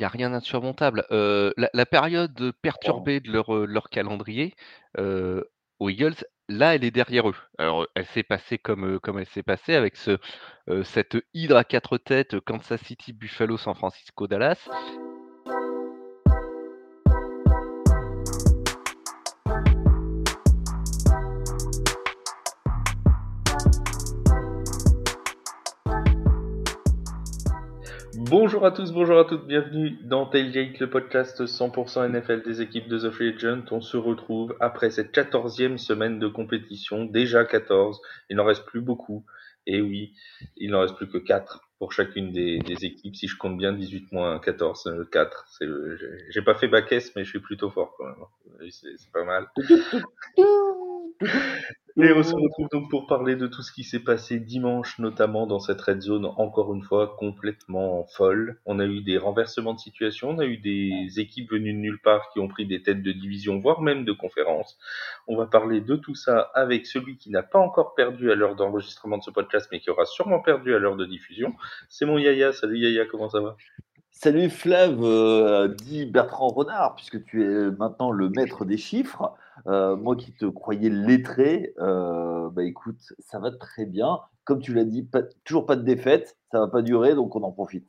Il y a rien d'insurmontable. Heu, la la période perturbée de leur, leur calendrier, heu, aux Eagles, là, elle est derrière eux. Alors, elle s'est passée comme, elle s'est passée avec ce, cette hydre à 4 têtes, Kansas City, Buffalo, San Francisco, Dallas. Bonjour à tous, bonjour à toutes, bienvenue dans Tailgate, le podcast 100% NFL des équipes de The Free Agent. On se retrouve après cette quatorzième semaine de compétition, déjà 14, il n'en reste plus beaucoup. Et oui, il n'en reste plus que 4 pour chacune des, équipes, si je compte bien 18 moins 14, euh, 4. C'est le- j'ai- pas fait bac mais je suis plutôt fort quand même. C'est pas mal. Et on se retrouve donc pour parler de tout ce qui s'est passé dimanche, notamment dans cette red zone, encore une fois, complètement folle. On a eu des renversements de situation, on a eu des équipes venues de nulle part qui ont pris des têtes de division, voire même de conférence. On va parler de tout ça avec celui qui n'a pas encore perdu à l'heure d'enregistrement de ce podcast, mais qui aura sûrement perdu à l'heure de diffusion. C'est mon Yaya. Salut Yaya, comment ça va? Salut Flav, euh, dit Bertrand Renard, puisque tu es maintenant le maître des chiffres. Euh, moi qui te croyais lettré, euh, bah écoute, ça va très bien. Comme tu l'as dit, pas- toujours pas de défaite, ça va pas durer, donc on en profite.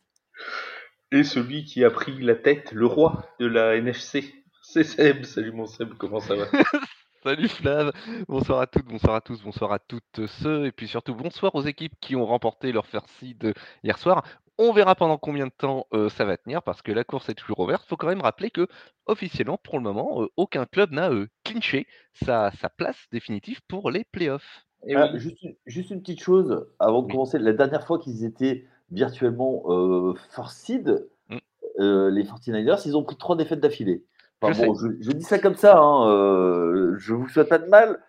Et celui qui a pris la tête, le roi de la NFC. C'est Seb. Salut mon Seb, comment ça va? Salut Flav, bonsoir à toutes, bonsoir à tous, bonsoir à toutes ceux, et puis surtout bonsoir aux équipes qui ont remporté leur first seed hier soir. On verra pendant combien de temps euh, ça va tenir, parce que la course est toujours ouverte. Il faut quand même rappeler que, officiellement, pour le moment, euh, aucun club n'a euh, clinché sa, sa place définitive pour les playoffs. Ah, oui. juste, une- juste une petite chose avant de Oui. commencer. La dernière fois qu'ils étaient virtuellement euh, seed, Mm. euh, les 49ers, ils ont pris trois défaites d'affilée. Enfin, Je bon, je, je dis ça comme ça, hein, euh, je vous souhaite pas de mal.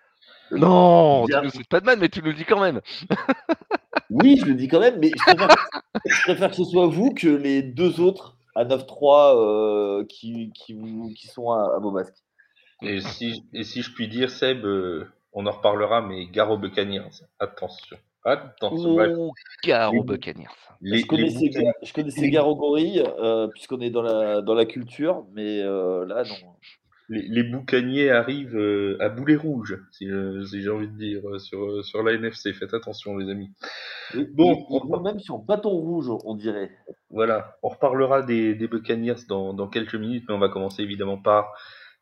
Non, tu nous souhaites pas de mal, mais tu nous le dis quand même. Oui, je le dis quand même, mais je préfère, je préfère que ce soit vous que les deux autres à 9-3 euh, qui, qui, vous- qui sont à, à Beaubasque. Et si, et si je puis dire, Seb, euh, on en reparlera, mais gare aux Buccaneers. Attention. Attention. Oh, gare Les- aux Buccaneers. les, je connaissais, je connaissais Gare aux gorilles, euh, puisqu'on est dans la, dans la culture, mais euh, là, non. Les, les boucaniers arrivent euh, à boulet rouge, si, je- si j'ai envie de dire, euh, sur, euh, sur la NFC. Faites attention, les amis. Et- Bon, vont même sur bâton rouge, on dirait. Voilà, on reparlera des, des Buccaneers dans, dans quelques minutes, mais on va commencer évidemment par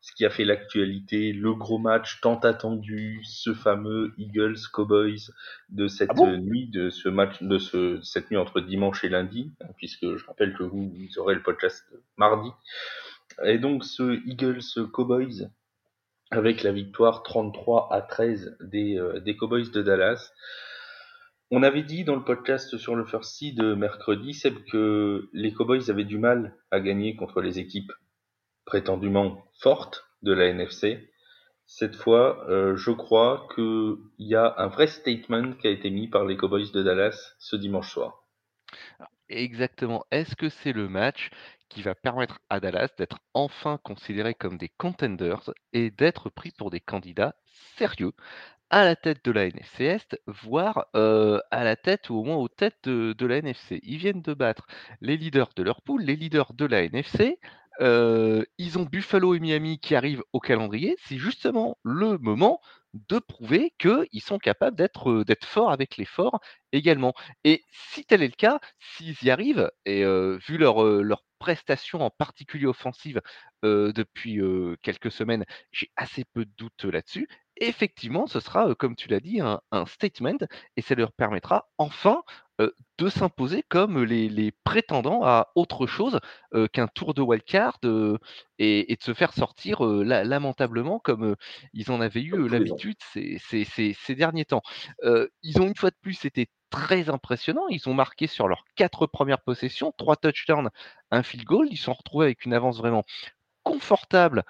ce qui a fait l'actualité, le gros match tant attendu, ce fameux Eagles Cowboys de cette Ah bon? euh, nuit, de ce match, de ce, cette nuit entre dimanche et lundi, hein, puisque je rappelle que vous, vous aurez le podcast mardi. Et donc ce Eagles Cowboys avec la victoire 33 à 13 des, euh, des Cowboys de Dallas. On avait dit dans le podcast sur le First Seed mercredi, Seb, que les Cowboys avaient du mal à gagner contre les équipes prétendument fortes de la NFC. Cette fois, euh, je crois qu'il y a un vrai statement qui a été mis par les Cowboys de Dallas ce dimanche soir. Exactement. Est-ce que c'est le match qui va permettre à Dallas d'être enfin considérés comme des contenders et d'être pris pour des candidats sérieux à la tête de la NFC Est, voire euh, à la tête ou au moins aux têtes de, la NFC. Ils viennent de battre les leaders de leur poule, les leaders de la NFC. Euh, ils ont Buffalo et Miami qui arrivent au calendrier. C'est justement le moment de prouver qu'ils sont capables d'être euh, forts avec les forts également. Et si tel est le cas, s'ils y arrivent, et vu leur, leur prestation en particulier offensive euh, depuis euh, quelques semaines, j'ai assez peu de doutes là-dessus. Effectivement, ce sera, euh, comme tu l'as dit, un, un statement et ça leur permettra enfin de s'imposer comme les, les prétendants à autre chose qu'un tour de wildcard et, et de se faire sortir la- lamentablement comme ils en avaient eu l'habitude ces, ces- ces- ces derniers temps. Ils ont une fois de plus été très impressionnants. Ils ont marqué sur leurs quatre premières possessions, trois touchdowns, un field goal. Ils sont retrouvés avec une avance vraiment confortable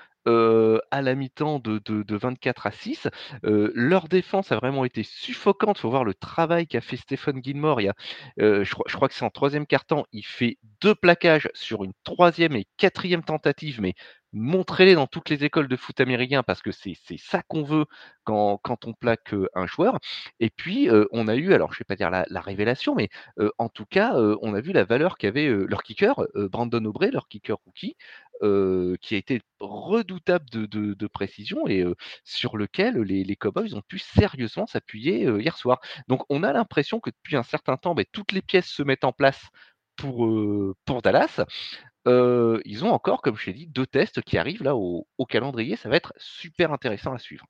à la mi-temps de, de- de 24 à 6. Euh, leur défense a vraiment été suffocante. Il faut voir le travail qu'a fait Stephen Gilmore. Il a, je crois que c'est en troisième quart-temps. Il fait deux plaquages sur une troisième et quatrième tentative, mais montrez-les dans toutes les écoles de foot américain parce que c'est ça qu'on veut quand quand on plaque, heu, un joueur et puis, heu, on a eu alors je vais pas dire la la révélation, mais, heu, en tout cas, on a vu la valeur qu'avait, leur kicker, Brandon Aubrey, leur kicker rookie, qui a été redoutable de de précision et sur lequel les Cowboys ont pu sérieusement s'appuyer, hier soir. Donc on a l'impression que depuis un certain temps, beh, toutes les pièces se mettent en place pour, pour Dallas. Ils ont encore, comme je t'ai dit, 2 tests qui arrivent là au calendrier. Ça va être super intéressant à suivre.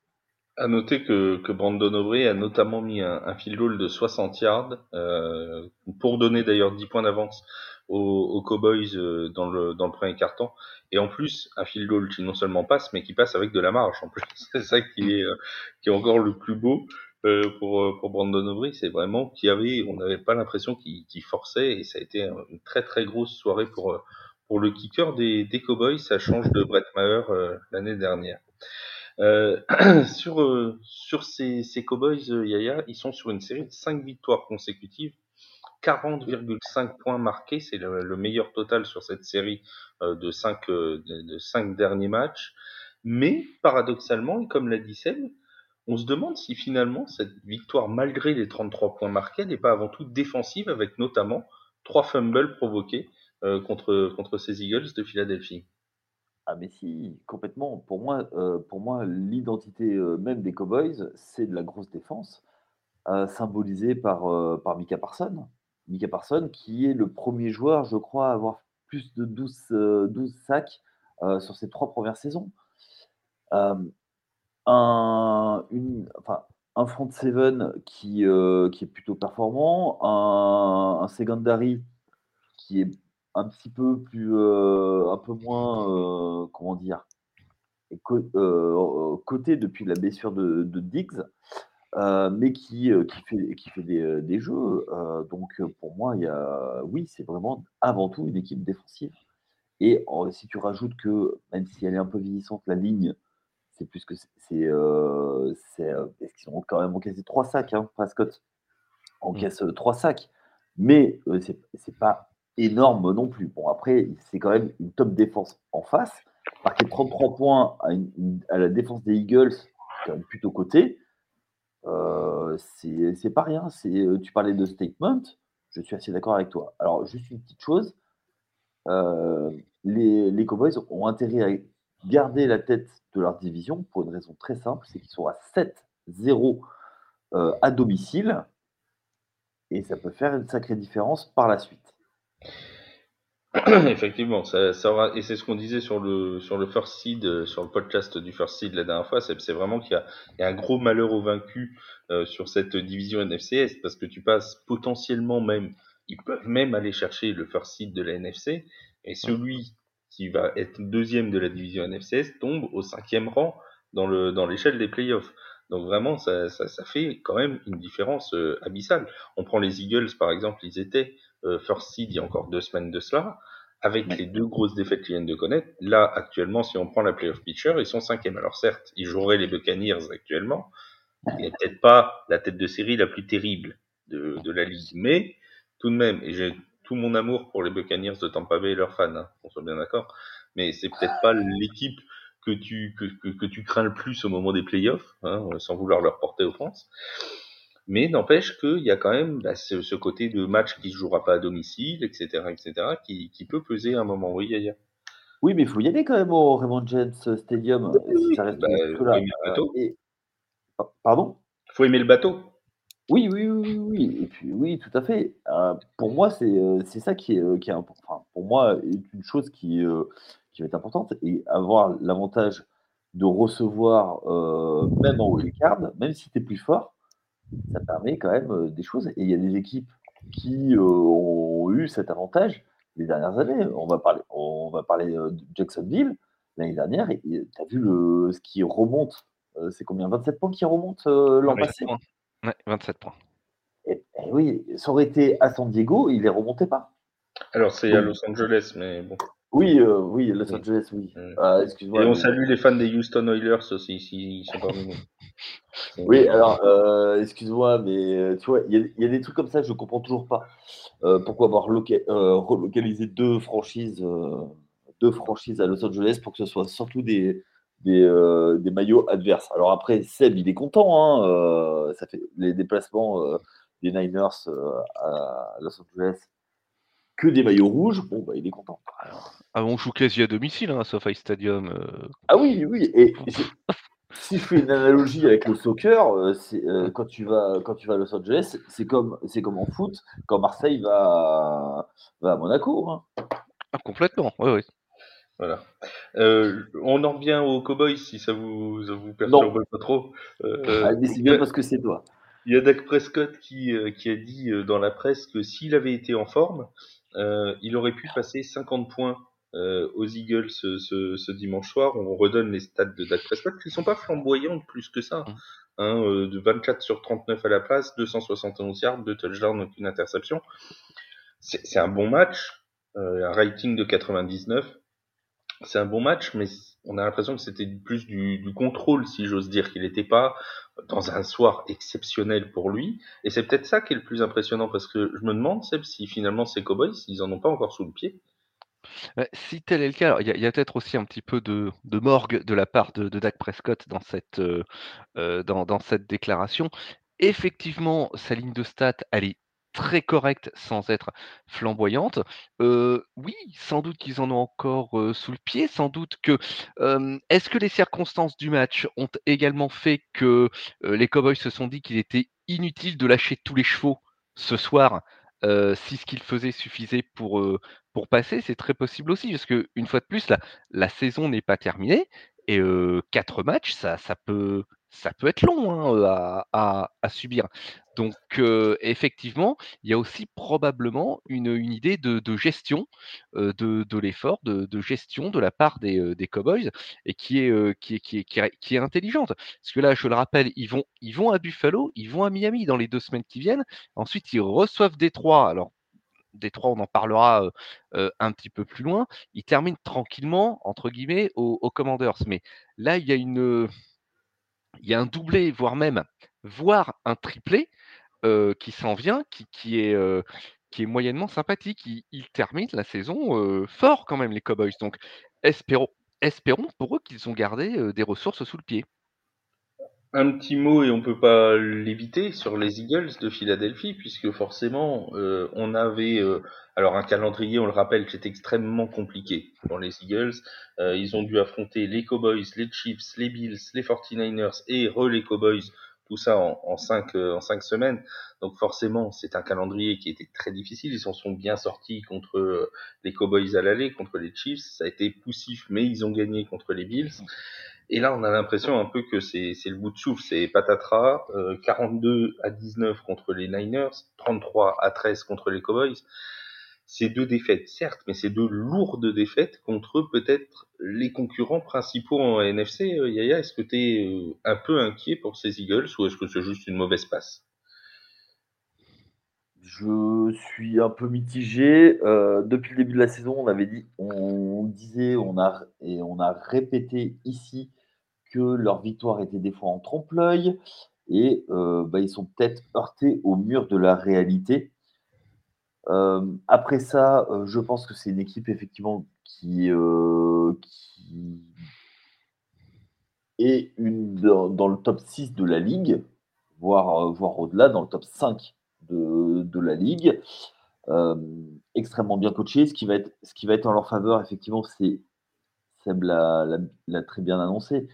À noter que, Brandon Aubrey a notamment mis un, un field goal de 60 yards pour donner d'ailleurs 10 points d'avance aux, Cowboys dans le dans le premier quart-temps et en plus un field goal qui non seulement passe mais qui passe avec de la marge en plus c'est ça qui est qui est encore le plus beau pour Brandon Aubrey c'est vraiment qu'il avait on n'avait pas l'impression qu'il forçait et ça a été une très très grosse soirée pour pour le kicker des, Cowboys ça change de Brett Maher euh, l'année dernière euh, sur, euh, sur ces, Cowboys, Yaya, ils sont sur une série de 5 victoires consécutives, 40,5 points marqués, c'est le, le, meilleur total sur cette série de 5 de, de cinq derniers matchs. Mais paradoxalement, et comme l'a dit Seb, on se demande si finalement cette victoire, malgré les 33 points marqués, n'est pas avant tout défensive, avec notamment trois fumbles provoqués euh, contre, contre ces Eagles de Philadelphie. Ah mais si, complètement. Pour moi, euh, moi, l'identité euh, même des Cowboys, c'est de la grosse défense, symbolisée par, par Micah Parsons. Micah Parsons, qui est le premier joueur, je crois, à avoir plus de 12, euh, 12 sacs sur ses trois premières saisons. Un, une, enfin, un front seven qui, qui est plutôt performant, un, un secondary qui est un petit peu plus, euh, un peu moins, euh, comment dire, euh, coté depuis la blessure de, de Diggs, euh, mais qui, euh, qui fait, qui fait des, des jeux. Euh, donc pour moi, il y a, oui, c'est vraiment avant tout une équipe défensive. Et si tu rajoutes que, même si elle est un peu vieillissante, la ligne, c'est plus que c'est, c'est, parce qu'ils ont quand même encaissé trois sacs, hein, Prescott? Encaisse mmh. trois sacs, mais c'est, c'est pas énorme non plus. Bon, après, c'est quand même une top défense en face. Marquer 33 points à, la défense des Eagles, quand même plutôt côté, euh, c'est, pas rien. C'est, tu parlais de statement, je suis assez d'accord avec toi. Alors, juste une petite chose, euh, les, Cowboys ont intérêt à garder la tête de leur division pour une raison très simple, c'est qu'ils sont à 7-0 euh, à domicile et ça peut faire une sacrée différence par la suite. Effectivement, et c'est ce qu'on disait sur le sur le first seed, sur le podcast du first seed la dernière fois, c'est, vraiment qu'il y a, un gros malheur aux vaincus euh, sur cette division NFCS parce que tu passes potentiellement même, ils peuvent même aller chercher le first seed de la NFC et celui qui va être deuxième de la division NFCS tombe au cinquième rang dans le dans l'échelle des playoffs. Donc vraiment, ça, fait quand même une différence euh, abyssale. On prend les Eagles par exemple, ils étaient euh, first seed il y a encore deux semaines de cela, avec ouais. les deux grosses défaites qu'ils viennent de connaître. Là, actuellement, si on prend la playoff picture, ils sont cinquième. Alors certes, ils joueraient les Buccaneers actuellement. Il n'est peut-être pas la tête de série la plus terrible de, de la ligue, mais tout de même, et j'ai tout mon amour pour les Buccaneers de Tampa Bay et leurs fans, hein, on soit bien d'accord, mais c'est peut-être pas l'équipe que tu que, que, que, tu crains le plus au moment des playoffs, hein, sans vouloir leur porter offense. Mais n'empêche qu'il y a quand même bah, ce, ce, côté de match qui se jouera pas à domicile, etc., etc., qui, qui peut peser à un moment. Oui, Yaya. Oui, mais il faut y aller quand même au Raymond James Stadium. Oui, ça reste bah, faut aimer le bateau. Et... Pardon? Faut aimer le bateau. Oui, oui, oui, oui, et puis oui, tout à fait. Euh, pour moi, c'est c'est ça qui est, qui est important. Enfin, pour moi, est une chose qui, euh, qui va être importante et avoir l'avantage de recevoir, euh, même en wildcard, même si tu es plus fort, ça permet quand même des choses. Et il y a des équipes qui ont eu cet avantage les dernières années. On va parler, on va parler de Jacksonville l'année dernière. Et tu as vu le, ce qui remonte. c'est combien 27 points qui remontent l'an passé? Ouais, 27 points. Et, et, oui, ça aurait été à San Diego, il les remontait pas. Alors c'est à Los Angeles, mais bon. Oui, euh, oui, Los Angeles, oui. Mmh. Euh, excuse-moi. Et on mais... salue les fans des Houston Oilers aussi, s'ils sont parmi nous. Oui, alors, euh, excuse-moi, mais tu vois, il y, y, a des trucs comme ça, je ne comprends toujours pas. pourquoi avoir loca relocalisé deux franchises, de franchises à Los Angeles pour que ce soit surtout des, des, euh, des maillots adverses. Alors après, Seb, il est content. Hein, euh, ça fait les déplacements euh, des Niners à Los Angeles que des maillots rouges. Bon, bah, il est content. Ah, on joue quasi à domicile, hein, SoFi Stadium. Ah oui, oui. Et, si je fais une analogie avec le soccer, quand, tu vas, quand tu vas à Los Angeles, c'est comme, c'est comme en foot quand Marseille va, va à Monaco. Hein. Ah, complètement, oui, oui. Voilà. Euh, on en revient aux Cowboys si ça vous, ça vous perturbe pas trop. Euh, ah, c'est bien parce que c'est toi. Il y a Dak Prescott qui, euh, qui a dit euh, dans la presse que s'il avait été en forme, euh, il aurait pu passer 50 points aux Eagles ce, ce, ce, dimanche soir. On redonne les stats de Dak Prescott qui sont pas flamboyantes plus que ça. Mmh. Hein, de 24 sur 39 à la passe, 271 yards, 2 touchdowns, aucune interception. C'est un bon match, un rating de 99 c'est un bon match, mais on a l'impression que c'était plus du, du, contrôle, si j'ose dire, qu'il n'était pas dans un soir exceptionnel pour lui. Et c'est peut-être ça qui est le plus impressionnant, parce que je me demande, Seb, si finalement ces Cowboys, ils en ont pas encore sous le pied. Si tel est le cas, il y a, peut-être aussi un petit peu de, morgue de la part de, Dak Prescott dans cette, euh, euh dans, cette déclaration. Effectivement, sa ligne de stats, elle est très correcte sans être flamboyante. oui, sans doute qu'ils en ont encore sous le pied, sans doute que. Est-ce que les circonstances du match ont également fait que les Cowboys se sont dit qu'il était inutile de lâcher tous les chevaux ce soir si ce qu'ils faisaient suffisait pour, passer C'est très possible aussi, parce que une fois de plus, la, saison n'est pas terminée. Et quatre matchs, ça, peut, ça peut être long hein, à, subir. Donc, effectivement, il y a aussi probablement une, idée de, gestion de, l'effort, de, gestion de la part des, Cowboys, et qui est, intelligente. Parce que là, je le rappelle, ils vont, ils vont à Buffalo, ils vont à Miami dans les deux semaines qui viennent. Ensuite, ils reçoivent Détroit. Alors, Détroit, on en parlera un petit peu plus loin. Ils terminent tranquillement, entre guillemets, aux, aux Commanders. Mais là, il y a une il y a un doublé, voire même, voire un triplé qui s'en vient, qui, est, moyennement sympathique. Ils, ils terminent la saison fort quand même, les Cowboys. Donc espérons pour eux qu'ils ont gardé des ressources sous le pied un petit mot et on peut pas l'éviter sur les Eagles de Philadelphie puisque forcément euh, on avait euh, alors un calendrier on le rappelle qui est extrêmement compliqué pour les Eagles. Euh, ils ont dû affronter les Cowboys les Chiefs les Bills les 49ers et re les Cowboys tout ça en, en cinq en cinq semaines. Donc forcément c'est un calendrier qui était très difficile. Ils s'en sont bien sortis contre les Cowboys à l'aller contre les Chiefs. Ça a été poussif mais ils ont gagné contre les Bills et là, on a l'impression un peu que c'est le bout de souffle. C'est patatras, euh, 42 à 19 contre les Niners, 33 à 13 contre les Cowboys. C'est deux défaites, certes, mais c'est deux lourdes défaites contre peut-être les concurrents principaux en NFC. Euh, Yaya, est-ce que tu es euh, un peu inquiet pour ces Eagles ou est-ce que c'est juste une mauvaise passe? Je suis un peu mitigé. Euh, depuis le début de la saison, on avait dit, on disait, on a et on a répété ici que leur victoire était des fois en trompe-l'œil et euh, bah, ils sont peut-être heurtés au mur de la réalité. Euh, après ça, euh, je pense que c'est une équipe effectivement qui, qui est une, dans, le top 6 de la ligue, voire, voire au-delà, dans le top 5 de, de la ligue. extrêmement bien coaché. Ce qui, va être, ce qui va être en leur faveur, effectivement, c'est Seb l'a très bien annoncé,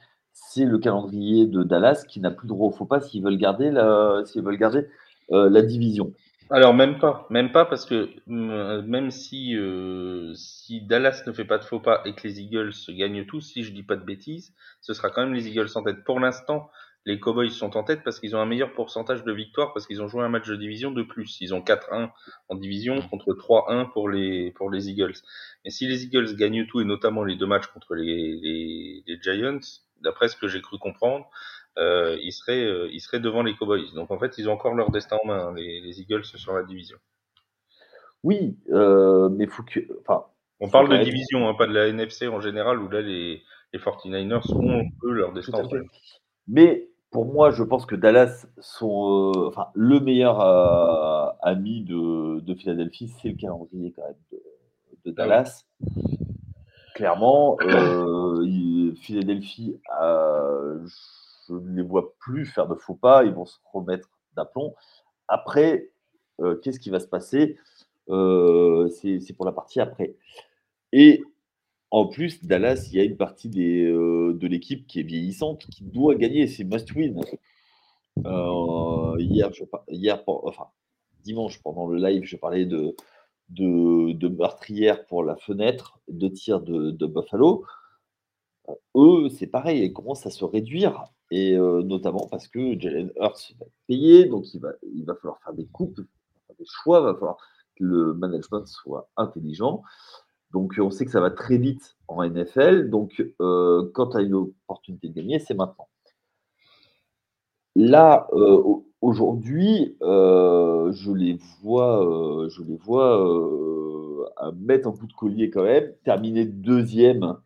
c'est le calendrier de Dallas qui n'a plus droit au faux pas s'ils veulent garder la, s'ils veulent garder euh, la division. Alors même pas, même pas parce que euh, même si euh, si Dallas ne fait pas de faux pas et que les Eagles gagnent tous, si je dis pas de bêtises, ce sera quand même les Eagles en tête. Pour l'instant, les Cowboys sont en tête parce qu'ils ont un meilleur pourcentage de victoire parce qu'ils ont joué un match de division de plus. Ils ont 4-1 en division contre 3-1 pour les pour les Eagles. Et si les Eagles gagnent tout et notamment les deux matchs contre les, les, les Giants, d'après ce que j'ai cru comprendre, euh, ils, seraient, euh, ils seraient devant les Cowboys. Donc en fait, ils ont encore leur destin en main, hein, les, les, Eagles sur la division. Oui, euh, mais faut que. Enfin, On parle de division, hein, pas de la NFC en général, où là, les, les 49ers ont eux leur destin en main. Mais pour moi, je pense que Dallas sont. Euh, enfin, le meilleur ami de, de Philadelphie, c'est le calendrier quand même de, de ah Dallas. clairement, euh, Philadelphie, je ne les vois plus faire de faux pas. Ils vont se remettre d'aplomb. Après, qu'est-ce qui va se passer? C'est pour la partie après. Et en plus, Dallas, il y a une partie de l'équipe qui est vieillissante, qui doit gagner. C'est must win. hier, hier, enfin, dimanche, pendant le live, je parlais de, de meurtrière pour la fenêtre, de tir de, Buffalo. Eux, c'est pareil, ils commencent à se réduire, et notamment parce que Jalen Hurts va payer, donc il va, il va falloir faire des coupes, des choix, il va falloir que le management soit intelligent. Donc on sait que ça va très vite en NFL, donc euh, quand tu as une opportunité de gagner, c'est maintenant. Là, Aujourd'hui, je les vois, je les vois euh, mettre un coup de collier quand même, terminer deuxième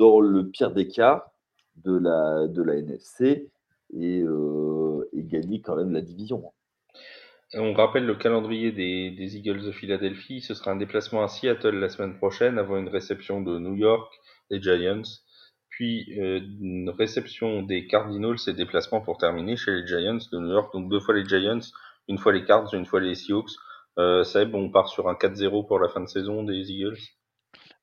dans le pire des cas de la, NFC et, gagner quand même la division. On rappelle le calendrier des, des, Eagles de Philadelphie. Ce sera un déplacement à Seattle la semaine prochaine avant une réception de New York, des Giants, puis euh, une réception des Cardinals et déplacement pour terminer chez les Giants de New York. Donc deux fois les Giants, une fois les Cards, une fois les Seahawks. Euh, Seb, on part sur un 4-0 pour la fin de saison des Eagles.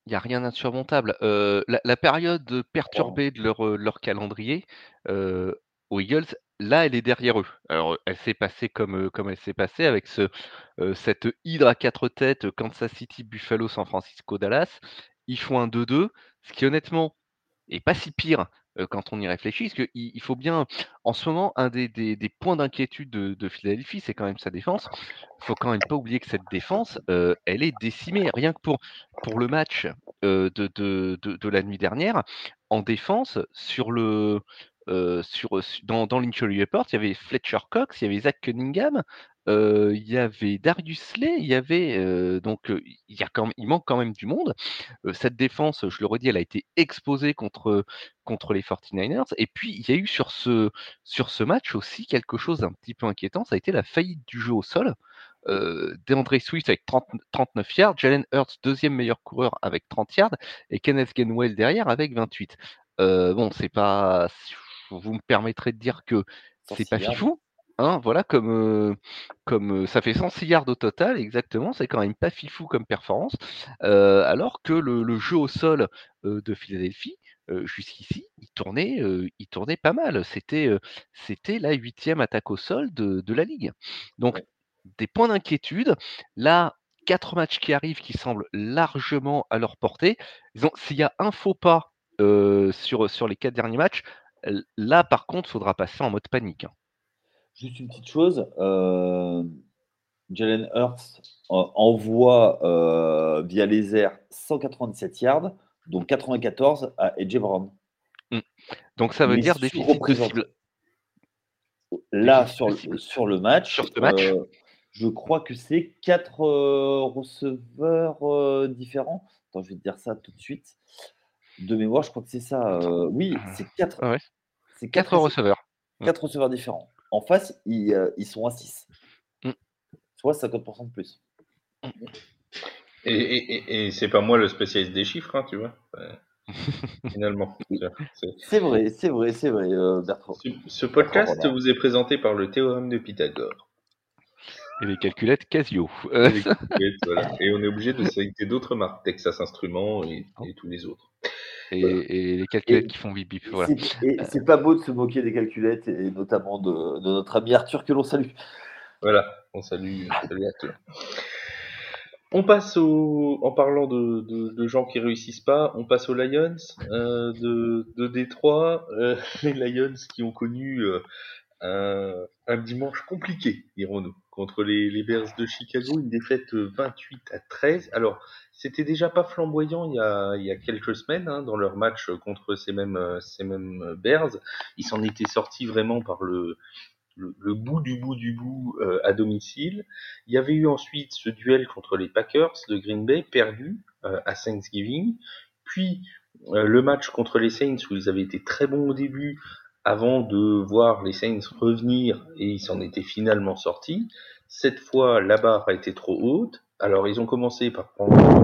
Il n'y a rien d'insurmontable. Euh, la, période perturbée de leur, leur calendrier euh, aux Eagles, là, elle est derrière eux. Alors, elle s'est passée comme, comme elle s'est passée avec ce, cette hydre à quatre têtes, Kansas City, Buffalo, San Francisco, Dallas. Ils font un 2-2, ce qui honnêtement et pas si pire quand on y réfléchit, parce qu'il il faut bien, en ce moment, un des, points d'inquiétude de, de, Philadelphie, c'est quand même sa défense. Il faut quand même pas oublier que cette défense, elle est décimée. Rien que pour, le match de, de, la nuit dernière, en défense, sur le, sur, dans, dans Report, il y avait Fletcher Cox, il y avait Zach Cunningham, il y avait Darius Slay, il y avait donc il, y a quand il manque quand même du monde. cette défense, je le redis, elle a été exposée contre, contre les 49ers. Et puis il y a eu sur ce, sur ce match aussi quelque chose d'un petit peu inquiétant, ça a été la faillite du jeu au sol. DeAndre Swift avec 30, 39 yards, Jalen Hurts deuxième meilleur coureur avec 30 yards et Kenneth Gainwell derrière avec 28. bon, c'est pas, vous me permettrez de dire que c'est pas fifou, Hein, voilà, comme, comme ça fait 106 yards au total, exactement, c'est quand même pas fifou comme performance. alors que le, jeu au sol de Philadelphie, jusqu'ici, il tournait, il tournait pas mal. C'était, c'était la huitième attaque au sol de, la ligue. Donc, des points d'inquiétude. Là, quatre matchs qui arrivent qui semblent largement à leur portée. S'il y a un faux pas sur, sur les quatre derniers matchs, là, par contre, il faudra passer en mode panique. Hein. Juste une petite chose, euh, Jalen Hurts euh, envoie euh, via les airs 197 yards, donc 94 à Edge Brown. Hmm. Donc ça veut dire déficit de Là, sur, le, sur le match, sur ce match je crois que c'est 4 receveurs différents. Attends, je vais te dire ça tout de suite. De mémoire, je crois que c'est ça. oui, ah. c'est 4. C'est 4 receveurs. 4 receveurs différents. En face, ils, euh, sont à 6. Mm. Soit 50% de plus. Et, c'est pas moi le spécialiste des chiffres, hein, tu vois. Finalement. C'est vrai, c'est vrai, c'est vrai, euh, Bertrand. Ce, podcast vous est présenté par le théorème de Pythagore. Et les calculettes Casio. Et, on est obligé de sélectionner d'autres marques, Texas Instruments et, oh. tous les autres. Et, les calculettes qui font bip bip. Voilà. C'est pas beau de se moquer des calculettes et notamment de, notre ami Arthur que l'on salue. Voilà, on salue, Arthur. On passe au, en parlant de, gens qui réussissent pas, on passe aux Lions euh, de, de Détroit, euh, les Lions qui ont connu euh, un, un, dimanche compliqué, dirons-nous, contre les, Bears de Chicago, une défaite 28 à 13. Alors, c'était déjà pas flamboyant il y a, quelques semaines hein, dans leur match contre ces mêmes, ces mêmes Bears. Ils s'en étaient sortis vraiment par le, bout du bout du bout euh, à domicile. Il y avait eu ensuite ce duel contre les Packers de Green Bay, perdu euh, à Thanksgiving. Puis euh, le match contre les Saints où ils avaient été très bons au début avant de voir les Saints revenir et ils s'en étaient finalement sortis. Cette fois, la barre a été trop haute. Alors, ils ont commencé par prendre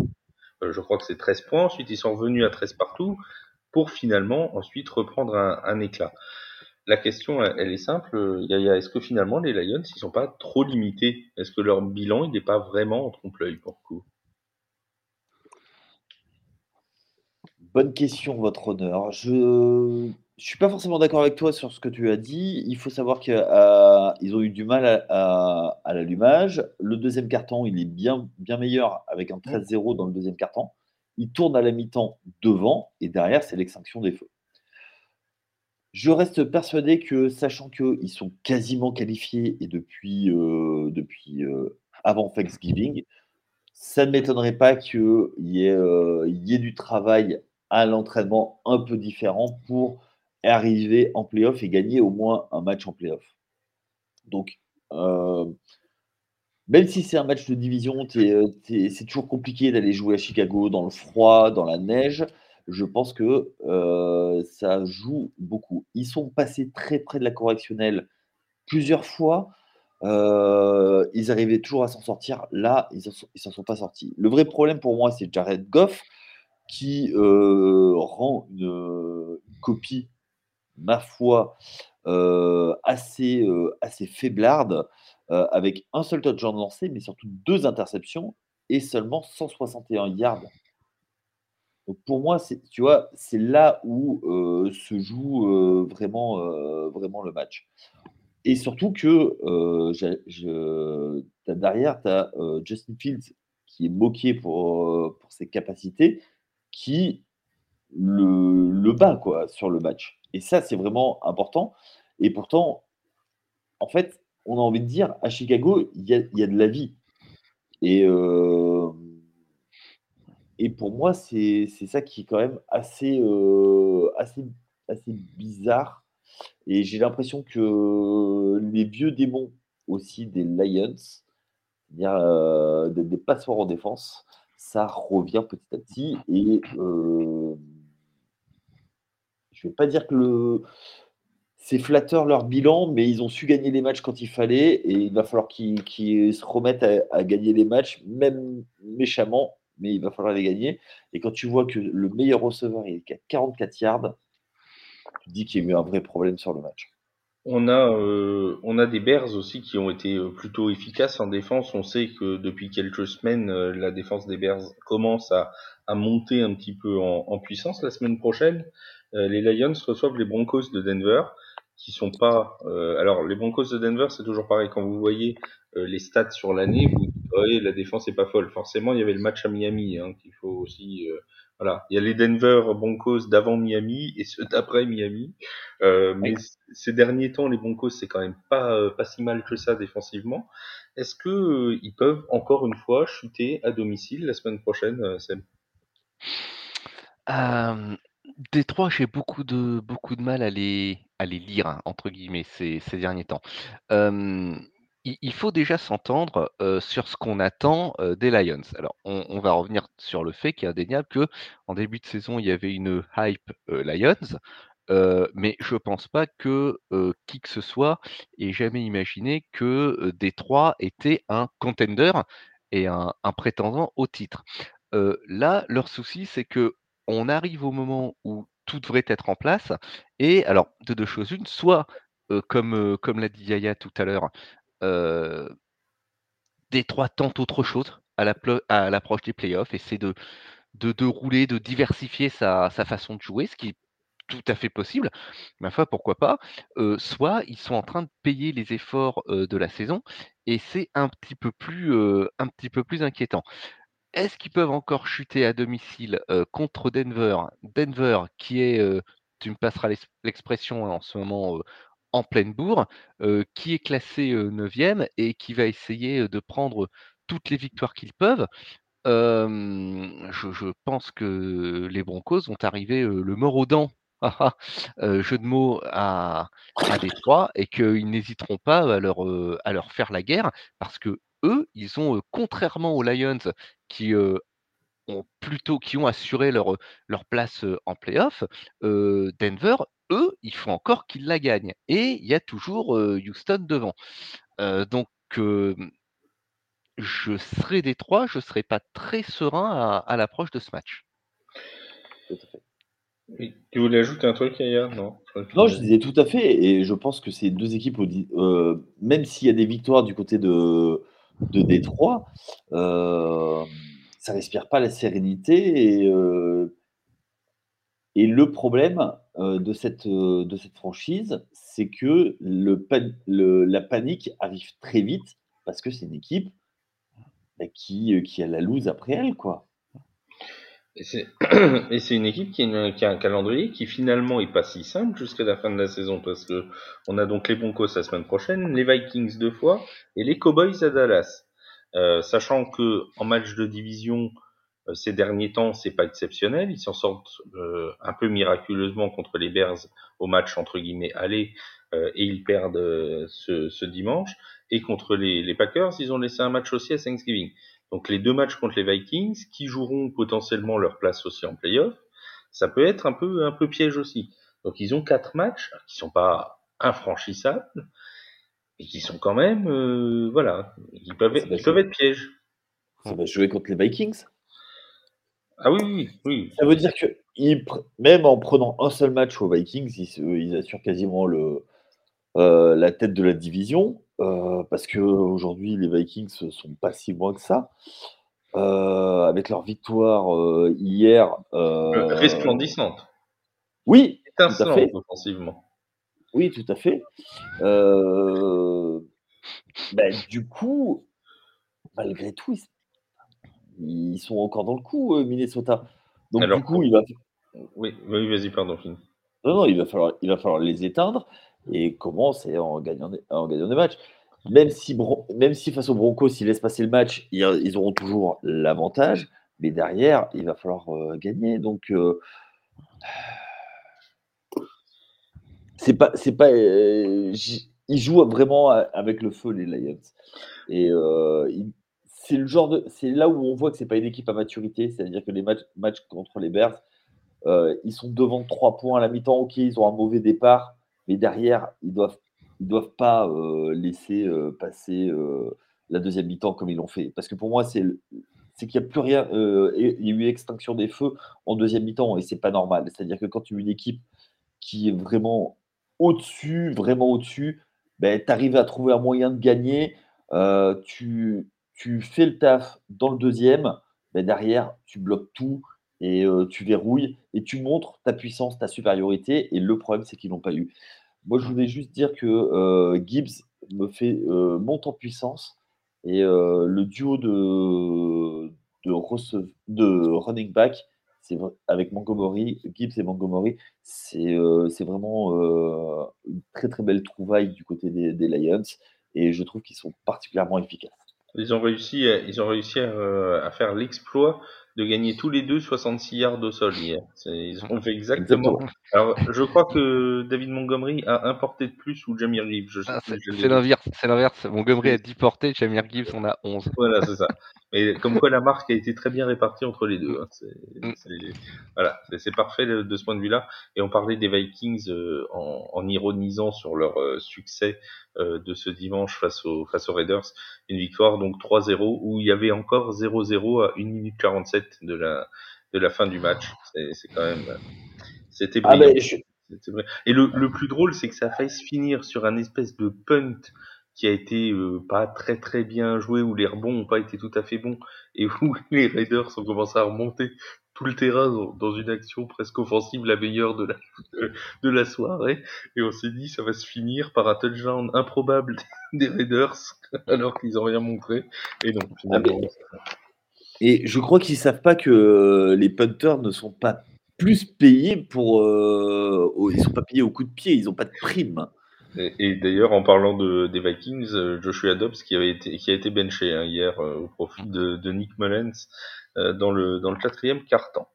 je crois que c'est 13 points. Ensuite, ils sont revenus à 13 partout pour finalement ensuite reprendre un, éclat. La question, elle, est simple, Yaya, est-ce que finalement les Lions, ils sont pas trop limités? Est-ce que leur bilan, il n'est pas vraiment en trompe-l'œil pour le coup? Bonne question, votre honneur. Je ne suis pas forcément d'accord avec toi sur ce que tu as dit. Il faut savoir qu'ils euh, ont eu du mal à, l'allumage. Le deuxième carton, il est bien, bien meilleur avec un 13-0 dans le deuxième carton. Il tourne à la mi-temps devant et derrière, c'est l'extinction des feux. Je reste persuadé que, sachant qu'ils sont quasiment qualifiés et depuis, euh, depuis euh, avant Thanksgiving, ça ne m'étonnerait pas qu'il y, y, ait du travail à l'entraînement un peu différent pour arriver en playoff et gagner au moins un match en playoff. Donc, euh, même si c'est un match de division, euh, c'est toujours compliqué d'aller jouer à Chicago dans le froid, dans la neige. Je pense que euh, ça joue beaucoup. Ils sont passés très près de la correctionnelle plusieurs fois. ils arrivaient toujours à s'en sortir. Là, ils ne s'en sont pas sortis. Le vrai problème pour moi, c'est Jared Goff qui rend une, copie, ma foi, euh, assez, euh, assez faiblarde, avec un seul touchdown lancé, mais surtout deux interceptions et seulement 161 yards. Donc pour moi, tu vois, c'est là où se joue vraiment, vraiment le match. Et surtout que derrière, tu as Justin Fields qui est moqué pour, pour ses capacités, qui le, le bat quoi, sur le match. Et ça, c'est vraiment important. Et pourtant, en fait, on a envie de dire, à Chicago, il y a, de la vie. Et, euh, et pour moi, c'est ça qui est quand même assez, euh, assez, assez bizarre. Et j'ai l'impression que les vieux démons aussi des Lions, euh, des, des en défense, ça revient petit à petit. Et je ne vais pas dire que c'est flatteur leur bilan, mais ils ont su gagner les matchs quand il fallait. Et il va falloir qu'ils se remettent à, gagner les matchs, même méchamment, mais il va falloir les gagner. Et quand tu vois que le meilleur receveur est à 44 yards, tu dis qu'il y a eu un vrai problème sur le match. On a, euh, des Bears aussi qui ont été euh, plutôt efficaces en défense. On sait que depuis quelques semaines, euh, la défense des Bears commence à, monter un petit peu en puissance. La semaine prochaine, les Lions reçoivent les Broncos de Denver, qui sont pas. alors, les Broncos de Denver, c'est toujours pareil. Quand vous voyez les stats sur l'année, vous voyez la défense est pas folle. Forcément, il y avait le match à Miami, hein, qu'il faut aussi voilà, il y a les Denver Broncos d'avant Miami et ceux d'après Miami. Euh, mais ces derniers temps, les Broncos, c'est quand même pas euh, pas si mal que ça défensivement. Est-ce que euh, ils peuvent encore une fois chuter à domicile la semaine prochaine, Sam Détroit, j'ai beaucoup de beaucoup de mal à les à les lire hein, entre guillemets ces, derniers temps il faut déjà s'entendre, sur ce qu'on attend, des Lions. Alors on va revenir sur le fait qu'il est indéniable qu'en début de saison, il y avait une hype, Lions, mais je pense pas que, qui que ce soit ait jamais imaginé que, Détroit était un contender et un prétendant au titre. là, leur souci, c'est qu'on arrive au moment où tout devrait être en place et alors de deux choses une, soit, comme, l'a dit Yaya tout à l'heure, euh, Détroit tente autre chose à l'approche des playoffs, essaie de, de, rouler, de diversifier sa, façon de jouer, ce qui est tout à fait possible. Ma foi, pourquoi pas. Soit ils sont en train de payer les efforts de la saison et c'est un un petit peu plus inquiétant. Est-ce qu'ils peuvent encore chuter à domicile contre Denver? Denver qui est, tu me passeras l'expression en ce moment, en pleine bourre, qui est classé 9e et qui va essayer de prendre toutes les victoires qu'ils peuvent. je, pense que les Broncos vont arriver le mort aux dents, jeu de mots à, à Détroit, et qu'ils n'hésiteront pas à leur, à leur faire la guerre, parce que eux, ils ont, contrairement aux Lions, qui ont plutôt qui ont assuré leur, leur place en playoff, Denver, eux, il faut encore qu'ils la gagnent. Et il y a toujours Houston devant. donc, je serais Détroit, je serais pas très serein à, à l'approche de ce match. Tout à fait. Oui. Tu voulais ajouter un truc, Yaya? Non. Non, je disais tout à fait, et je pense que ces deux équipes, euh, même s'il y a des victoires du côté de, de Détroit, euh, ça respire pas la sérénité. Et, euh, le problème euh, de, cette, franchise, c'est que le, la panique arrive très vite parce que c'est une équipe bah, qui, qui a la loose après elle, quoi. Et c'est une équipe qui a, une- qui a un calendrier qui finalement est pas si simple jusqu'à la fin de la saison parce que on a donc les Broncos la semaine prochaine, les Vikings deux fois et les Cowboys à Dallas. Euh, sachant que en match de division euh, ces derniers temps c'est pas exceptionnel, ils s'en sortent euh, un peu miraculeusement contre les Bears au match entre guillemets aller euh, et ils perdent euh, ce, ce dimanche et contre les, les Packers ils ont laissé un match aussi à Thanksgiving. Donc les deux matchs contre les Vikings, qui joueront potentiellement leur place aussi en playoff, ça peut être un peu un peu piège aussi. Donc ils ont quatre matchs qui sont pas infranchissables, et qui sont quand même euh, voilà, ils peuvent être, Ça va ils peuvent être pièges. Ça va jouer contre les Vikings. Ah oui oui oui. Ça veut dire que ils même en prenant un seul match aux Vikings, ils, assurent quasiment le, euh, la tête de la division. Euh, parce que aujourd'hui, les Vikings sont pas si loin que ça. Euh, avec leur victoire euh, hier. Resplendissante, oui, étincelante fait. offensivement. oui, tout à fait. Ben, du coup, malgré tout, ils, sont encore dans le coup, Minnesota. Donc Alors, du coup, il va, Oui oui vas-y pardon. Non, non, il va falloir, il va falloir les éteindre et commencer en gagnant des, gagnant des matchs. Même si, même si face aux Broncos, s'ils laissent passer le match, ils, auront toujours l'avantage. Mais derrière, il va falloir euh, gagner. Donc, euh, c'est pas, c'est pas, euh, ils jouent vraiment avec le feu les Lions. Et c'est c'est là où on voit que c'est pas une équipe à maturité. C'est-à-dire que les matchs, matchs contre les Bears, ils sont devant 3 points à la mi-temps, ok, ils ont un mauvais départ, mais derrière, ils doivent, ils doivent pas euh, laisser euh, passer euh, la deuxième mi-temps comme ils l'ont fait. Parce que pour moi, c'est c'est qu'il n'y a plus rien, il y a eu extinction des feux en deuxième mi-temps, et c'est pas normal. C'est-à-dire que quand tu as une équipe qui est vraiment au-dessus, vraiment au-dessus, ben, tu arrives à trouver un moyen de gagner, tu, tu fais le taf dans le deuxième, ben, derrière, tu bloques tout, et euh, tu verrouilles et tu montres ta puissance, ta supériorité. Et le problème, c'est qu'ils l'ont pas eu. Moi, je voulais juste dire que euh, Gibbs me fait euh, monte en puissance et le duo de de, running back, c'est avec Montgomery, Gibbs et Montgomery, c'est c'est vraiment une très très belle trouvaille du côté des, des Lions et je trouve qu'ils sont particulièrement efficaces. Ils ont réussi, ils ont réussi à, à faire l'exploit de gagner tous les deux 66 yards au sol hier. Ils ont fait exactement. Exactement. Alors, je crois que David Montgomery a un porté de plus ou Jamir Gibbs. Ah, l'inverse, c'est l'inverse. Montgomery a 10 portées, Jamir Gibbs en a 11. Voilà, c'est ça. Mais comme quoi la marque a été très bien répartie entre les deux. hein. C'est, Mm. c'est- voilà, c'est, c'est parfait de, de ce point de vue-là. Et on parlait des Vikings euh, en, en ironisant sur leur euh, succès euh, de ce dimanche face aux, face aux Raiders. Une victoire donc 3-0 où il y avait encore 0-0 à 1 minute 47 de la, de la fin du match. C'est, c'est quand même, c'était Ah brillant. ben, je- C'est vrai. Et le, le plus drôle, c'est que ça a failli se finir sur un espèce de punt qui a été euh, pas très très bien joué, où les rebonds n'ont pas été tout à fait bons, et où les Raiders ont commencé à remonter tout le terrain dans, une action presque offensive, la meilleure de la, de la soirée. Et on s'est dit, ça va se finir par un touchdown improbable des Raiders, alors qu'ils ont rien montré. Et non, finalement. Et je crois qu'ils savent pas que euh, les punters ne sont pas plus payés pour. euh, ils sont pas payés au coup de pied, ils n'ont pas de prime. Et, et d'ailleurs, en parlant de, des Vikings, euh, Joshua Dobbs qui avait été qui a été benché hein, hier euh, au profit de, de Nick Mullens euh, dans le dans le quatrième quart-temps.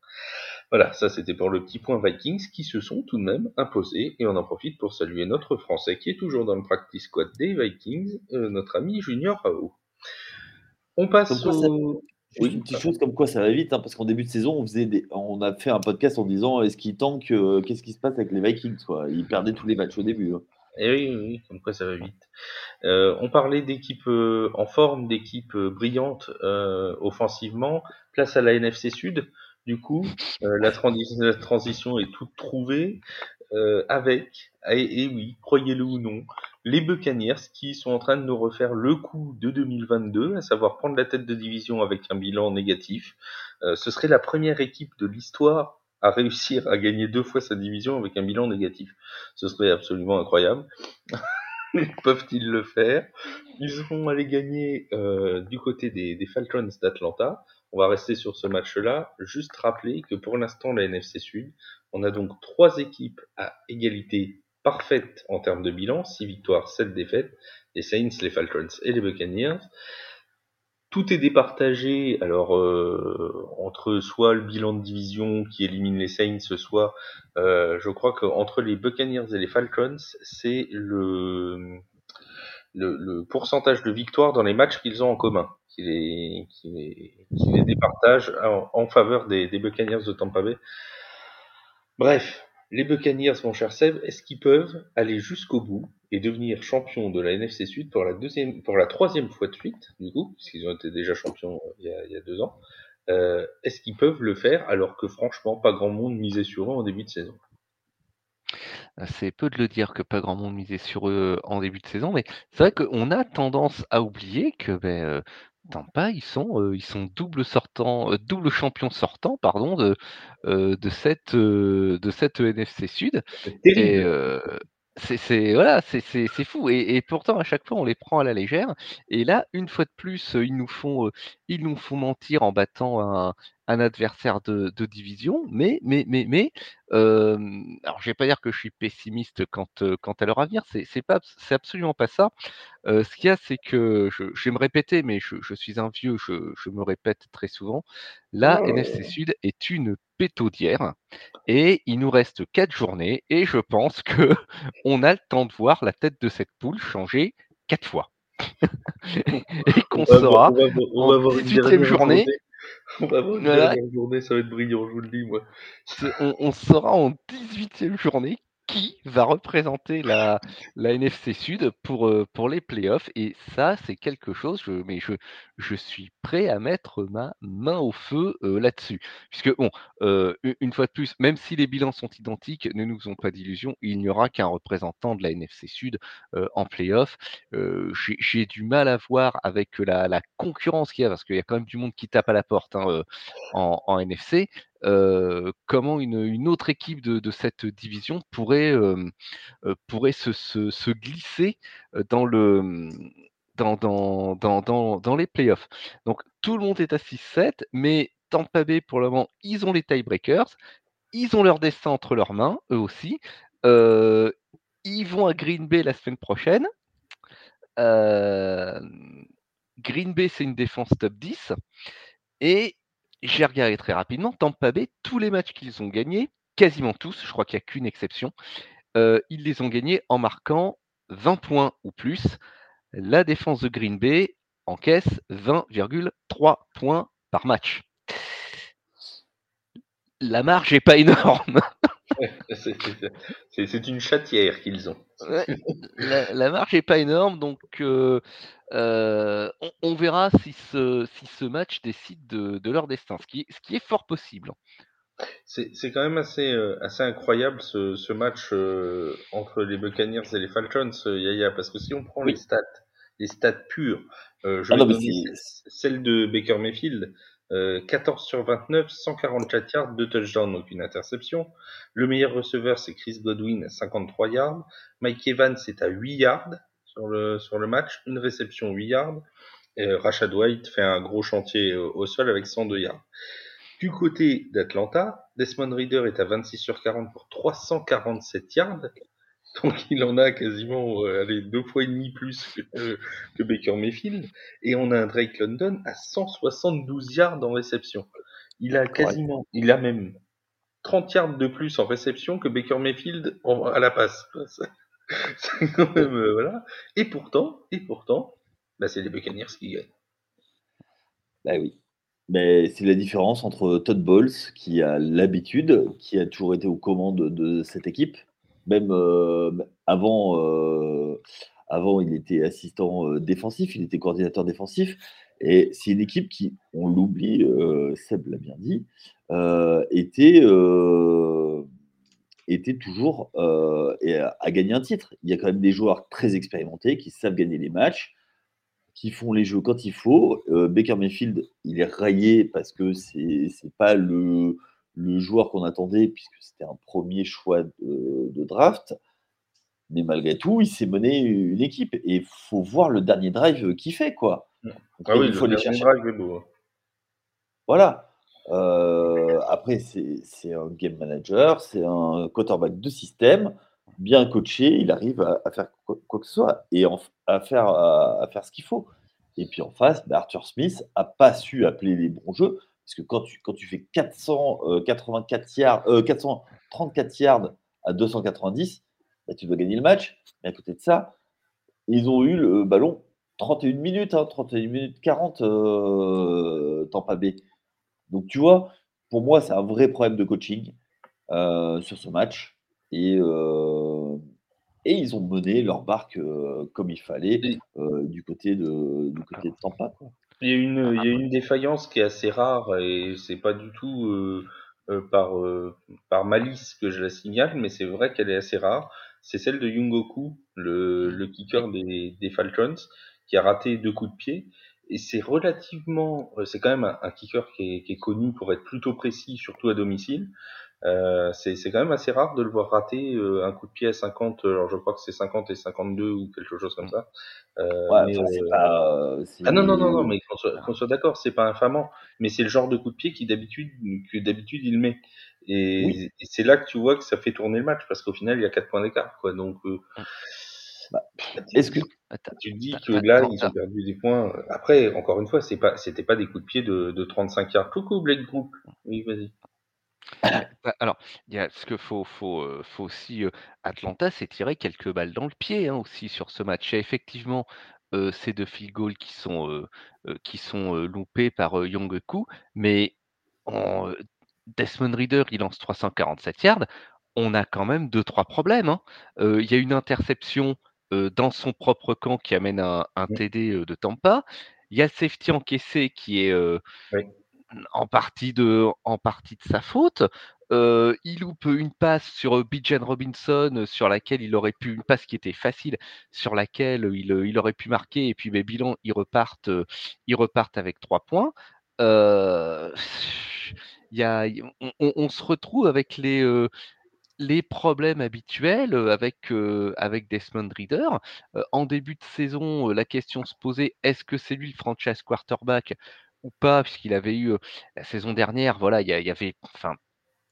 Voilà, ça c'était pour le petit point Vikings qui se sont tout de même imposés et on en profite pour saluer notre Français qui est toujours dans le practice squad des Vikings, euh, notre ami Junior Rao. On passe Comme ça- au Oui. une petite chose comme quoi ça va vite, hein, parce qu'en début de saison, on, faisait des, on a fait un podcast en disant est-ce qu'ils tankent, euh, qu'est-ce qui se passe avec les Vikings quoi? Ils perdaient tous les matchs au début. hein. Et oui, oui, comme quoi ça va vite. Euh, on parlait d'équipe euh, en forme, d'équipe euh, brillante euh, offensivement. Place à la NFC Sud. Du coup, la, transi- la transition est toute trouvée avec, et, oui, croyez-le ou non, les Buccaneers qui sont en train de nous refaire le coup de 2022, à savoir prendre la tête de division avec un bilan négatif. Ce serait la première équipe de l'histoire à réussir à gagner deux fois sa division avec un bilan négatif. Ce serait absolument incroyable. Peuvent-ils le faire? Ils vont aller gagner euh, du côté des, des Falcons d'Atlanta. On va rester sur ce match-là. Juste rappeler que pour l'instant, la NFC Sud, on a donc trois équipes à égalité parfaite en termes de bilan, 6 victoires, 7 défaites, les Saints, les Falcons et les Buccaneers. Tout est départagé, alors euh, entre soit le bilan de division qui élimine les Saints, soit euh, je crois qu'entre les Buccaneers et les Falcons, c'est le, le, le pourcentage de victoires dans les matchs qu'ils ont en commun qui les, qui les, qui les départage en, en faveur des, des Buccaneers de Tampa Bay. Bref, les Buccaneers, mon cher Seb, est-ce qu'ils peuvent aller jusqu'au bout et devenir champions de la NFC Sud pour la troisième fois de suite, du coup, puisqu'ils ont été déjà champions euh, il y a, deux ans. Euh, est-ce qu'ils peuvent le faire alors que franchement, pas grand monde misait sur eux en début de saison? C'est peu de le dire que pas grand monde misait sur eux en début de saison, mais c'est vrai qu'on a tendance à oublier que ben, euh, Tampa, ils sont, euh, ils sont double sortant, euh, double champion sortant, pardon, de, euh, de cette, euh, de cette NFC Sud. C'est Et terrible. c'est c'est- voilà, c'est c'est- c'est fou. Et, et pourtant, à chaque fois, on les prend à la légère. Et là, une fois de plus, ils nous font, euh, ils nous font mentir en battant un, un adversaire de, de division. Mais, mais, mais, mais, euh, alors, je vais pas dire que je suis pessimiste quant, euh, quant à leur avenir. C'est c'est pas, c'est absolument pas ça. Euh, ce qu'il y a, c'est que je, je vais me répéter, mais je, je suis un vieux, je, je me répète très souvent. La NFC Sud est une pétaudière et il nous reste quatre journées et je pense que on a le temps de voir la tête de cette poule changer quatre fois. et qu'on saura en va avoir une 18e dernière journée, On va avoir une voilà, dernière journée, ça va être brillant, je vous le dis, moi. on, on saura en 18e journée qui va représenter la, NFC Sud pour, euh, pour les playoffs. Et ça, c'est quelque chose, je, mais je, je suis prêt à mettre ma main au feu euh, là-dessus. Puisque, bon, euh, une- fois de plus, même si les bilans sont identiques, ne nous faisons pas d'illusions, il n'y aura qu'un représentant de la NFC Sud en playoff. J'ai du mal à voir avec la, concurrence qu'il y a, parce qu'il y a quand même du monde qui tape à la porte hein, en NFC. Comment une, autre équipe de, cette division pourrait, se, se- se glisser euh, dans le dans, dans, dans, dans, dans les playoffs. Donc tout le monde est à 6-7, mais Tampa Bay, pour le moment, ils ont les tiebreakers, ils ont leur destin entre leurs mains, eux aussi. Ils vont à Green Bay la semaine prochaine. Green Bay, c'est une défense top 10. Et j'ai regardé très rapidement, Tampa tous les matchs qu'ils ont gagnés, quasiment tous, je crois qu'il n'y a qu'une exception, euh, ils les ont gagnés en marquant 20 points ou plus. La défense de Green Bay encaisse 20,3 points par match. La marge n'est pas énorme. C'est- une chatière qu'ils ont. Ouais, la, la marge n'est pas énorme, donc euh, euh, on, on verra si ce, si ce match décide de, de leur destin, ce qui, ce qui est fort possible. C'est quand même assez, euh, assez incroyable ce, ce match entre les Buccaneers et les Falcons, Yaya, parce que si on prend Oui. les stats, les stats pures, je Ah vais non, donner celle de Baker Mayfield, euh, 14 sur 29, 144 yards, 2 touchdowns, aucune interception. Le meilleur receveur, c'est Chris Godwin, 53 yards. Mike Evans est à 8 yards sur le, sur le match, une réception, 8 yards. Et euh, Rashad White fait un gros chantier au, au sol avec 102 yards. Du côté d'Atlanta, Desmond Reader est à 26 sur 40 pour 347 yards. Donc il en a quasiment euh, allez, deux fois et demi plus que, euh, que Baker Mayfield. Et on a un Drake London à 172 yards en réception. Il a quasiment, il a même 30 yards de plus en réception que Baker Mayfield en- à la passe. C'est c'est quand même, euh, voilà. Et pourtant, et pourtant, bah, c'est les Buccaneers qui gagnent. Bah oui. Mais c'est la différence entre Todd Bowles, qui a l'habitude, qui a toujours été aux commandes de cette équipe, même avant, avant, il était assistant défensif, il était coordinateur défensif. Et c'est une équipe qui, on l'oublie, Seb l'a bien dit, était, était toujours à gagner un titre. Il y a quand même des joueurs très expérimentés qui savent gagner les matchs, qui font les jeux quand il faut. Baker Mayfield, il est rayé parce que c'est pas le, le joueur qu'on attendait, puisque c'était un premier choix de, draft. Mais malgré tout, il s'est mené une équipe. Et il faut voir le dernier drive qu'il fait, quoi. ah oui, il faut le dernier drive est beau. Hein. Voilà. Euh, après, c'est un game manager, c'est un quarterback de système, bien coaché, il arrive à, faire quoi, que ce soit et à, faire, à, faire ce qu'il faut. Et puis en face, bah, Arthur Smith n'a pas su appeler les bons jeux. Parce que quand tu, quand tu fais 484 euh, yards, 434 euh, yards à 290, bah, tu dois gagner le match. Mais à côté de ça, ils ont eu le ballon 31 minutes, 31 hein, minutes 40 euh, Tampa Bay. Donc tu vois, pour moi, c'est un vrai problème de coaching euh, sur ce match. Et, et ils ont mené leur barque comme il fallait du côté de, du côté de Tampa. Quoi. Il y a une, il y a une défaillance qui est assez rare et c'est pas du tout euh, euh, par, euh, par malice que je la signale, mais c'est vrai qu'elle est assez rare. C'est celle de Yungoku, le, le kicker des, des Falcons, qui a raté deux coups de pied. Et c'est relativement, c'est quand même un, un kicker qui est, qui est, connu pour être plutôt précis, surtout à domicile. Euh, c'est quand même assez rare de le voir rater euh, un coup de pied à 50, alors je crois que c'est 50 et 52 ou quelque chose comme ça. Euh, ouais, mais, euh, pas, ah non, non, non, non, mais qu'on soit, soit d'accord, c'est pas infamant, mais c'est le genre de coup de pied qui d'habitude que d'habitude il met. Et, et c'est là que tu vois que ça fait tourner le match, parce qu'au final il y a 4 points d'écart, quoi. Donc, bah, est-ce que tu dis que là ils ont perdu des points Après, encore une fois, c'est pas, c'était pas des coups de pied de, de 35 yards. Coucou Blake Group. Oui, vas-y. Bah, alors, il y a ce que faut faut, euh, faut aussi, Atlanta s'est tiré quelques balles dans le pied, hein, aussi sur ce match. Il y a effectivement, ces deux field goals qui sont, qui sont, loupés par, Young Koo, mais en, Desmond Reader, il lance 347 yards. On a quand même deux trois problèmes, hein. il y a une interception, dans son propre camp qui amène un un mmh. TD, de Tampa. Il y a le safety encaissé qui est, en partie de, en partie de sa faute. Euh, il loupe une passe sur Bijan Robinson, sur laquelle il aurait pu, une passe qui était facile, sur laquelle il, il aurait pu marquer, et puis ben, bilan, ils repartent, ils repartent avec trois points. Euh, y a, on, se retrouve avec les, euh, les problèmes habituels avec, avec Desmond Reader. en début de saison, la question se posait est-ce que c'est lui le franchise quarterback ou pas, puisqu'il avait eu la saison dernière, voilà, il y, avait, enfin,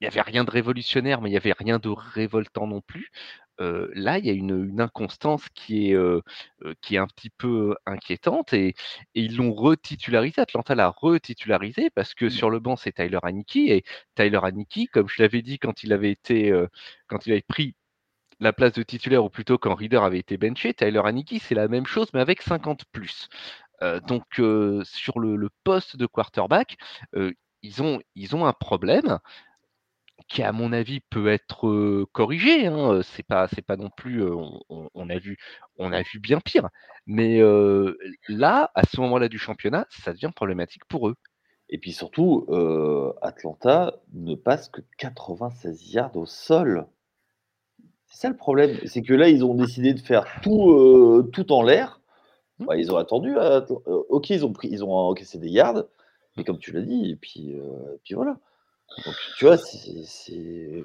il y avait rien de révolutionnaire, mais il y avait rien de révoltant non plus. là, il y a une, inconstance qui est, qui est un petit peu inquiétante et, ils l'ont retitularisé. Atlanta l'a retitularisé parce que sur le banc, c'est Tyler Aniki et Tyler Aniki, comme je l'avais dit quand il avait été, quand il avait pris la place de titulaire, ou plutôt quand Reader avait été benché, Tyler Aniki, c'est la même chose, mais avec 50 plus donc sur le, poste de quarterback, ils, ont, ils ont un problème qui, à mon avis, peut être corrigé. Hein. C'est pas, c'est pas non plus. On, a vu, on a vu bien pire. Mais là, à ce moment-là du championnat, ça devient problématique pour eux. Et puis surtout, Atlanta ne passe que 96 yards au sol. C'est ça le problème. C'est que là, ils ont décidé de faire tout, tout en l'air Mmh. Bah, ils ont attendu. Euh, ok, ils ont pris, ils ont encaissé des yards, mais comme tu l'as dit, et puis, euh, puis voilà. Donc, tu vois, c'est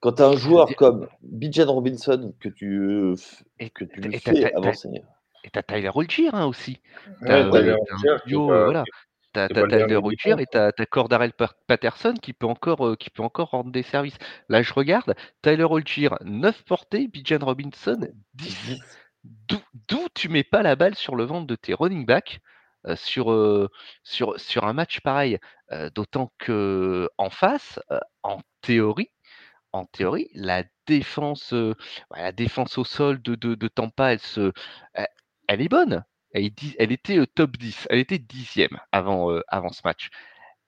quand tu as un joueur comme Bijan Robinson que tu, et, que tu le fais avancer. Et tu as Tyler Roger hein, aussi. Tu as, Tyler voilà. T'as Tyler Roger et t'as as Cordarel Patterson qui peut, encore, euh, qui peut encore rendre des services. Là, je regarde, Tyler Roger, 9 portées, Bijan Robinson, 10 d'où tu mets pas la balle sur le ventre de tes running backs sur, sur, sur un match pareil. D'autant que en face, en théorie, théorie, la défense, au sol de, Tampa, elle, est bonne. Elle, elle était top 10, elle était dixième avant, avant ce match.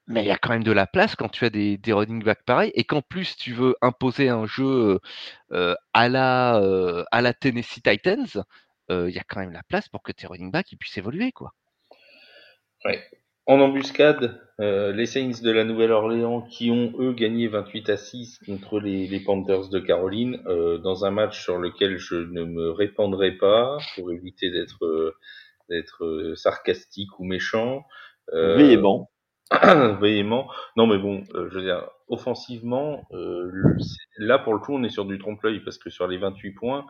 Mais il y a quand même de la place quand tu as des, des running backs pareils et qu'en plus tu veux imposer un jeu euh, à, la, euh, à la Tennessee Titans, euh, il y a quand même la place pour que tes running backs ils puissent évoluer. quoi. Ouais. En embuscade, les Saints de la Nouvelle-Orléans qui ont eux gagné 28 à 6 contre les, les Panthers de Caroline dans un match sur lequel je ne me répandrai pas pour éviter d'être d'être sarcastique ou méchant. Véhément. véhément. Non, mais bon, euh, je veux dire, offensivement, euh, là pour le coup, on est sur du trompe-l'œil parce que sur les 28 points,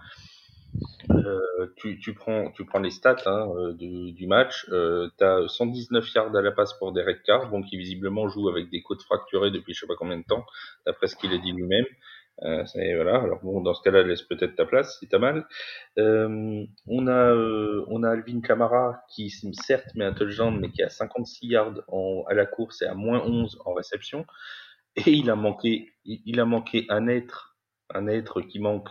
euh, tu, prends, tu prends les stats hein, du, du, match. Euh, tu as 119 yards à la passe pour Derek Carr, bon, qui visiblement joue avec des côtes fracturées depuis je sais pas combien de temps, d'après ce qu'il a dit lui-même. Euh, voilà. Alors bon, dans ce cas-là, laisse peut-être ta place si t'as mal. Euh, on a euh, on a Alvin Kamara qui certes met un touchdown, mais qui a 56 yards en, à la course et à moins 11 en réception. Et il a manqué il, a manqué un être un être qui manque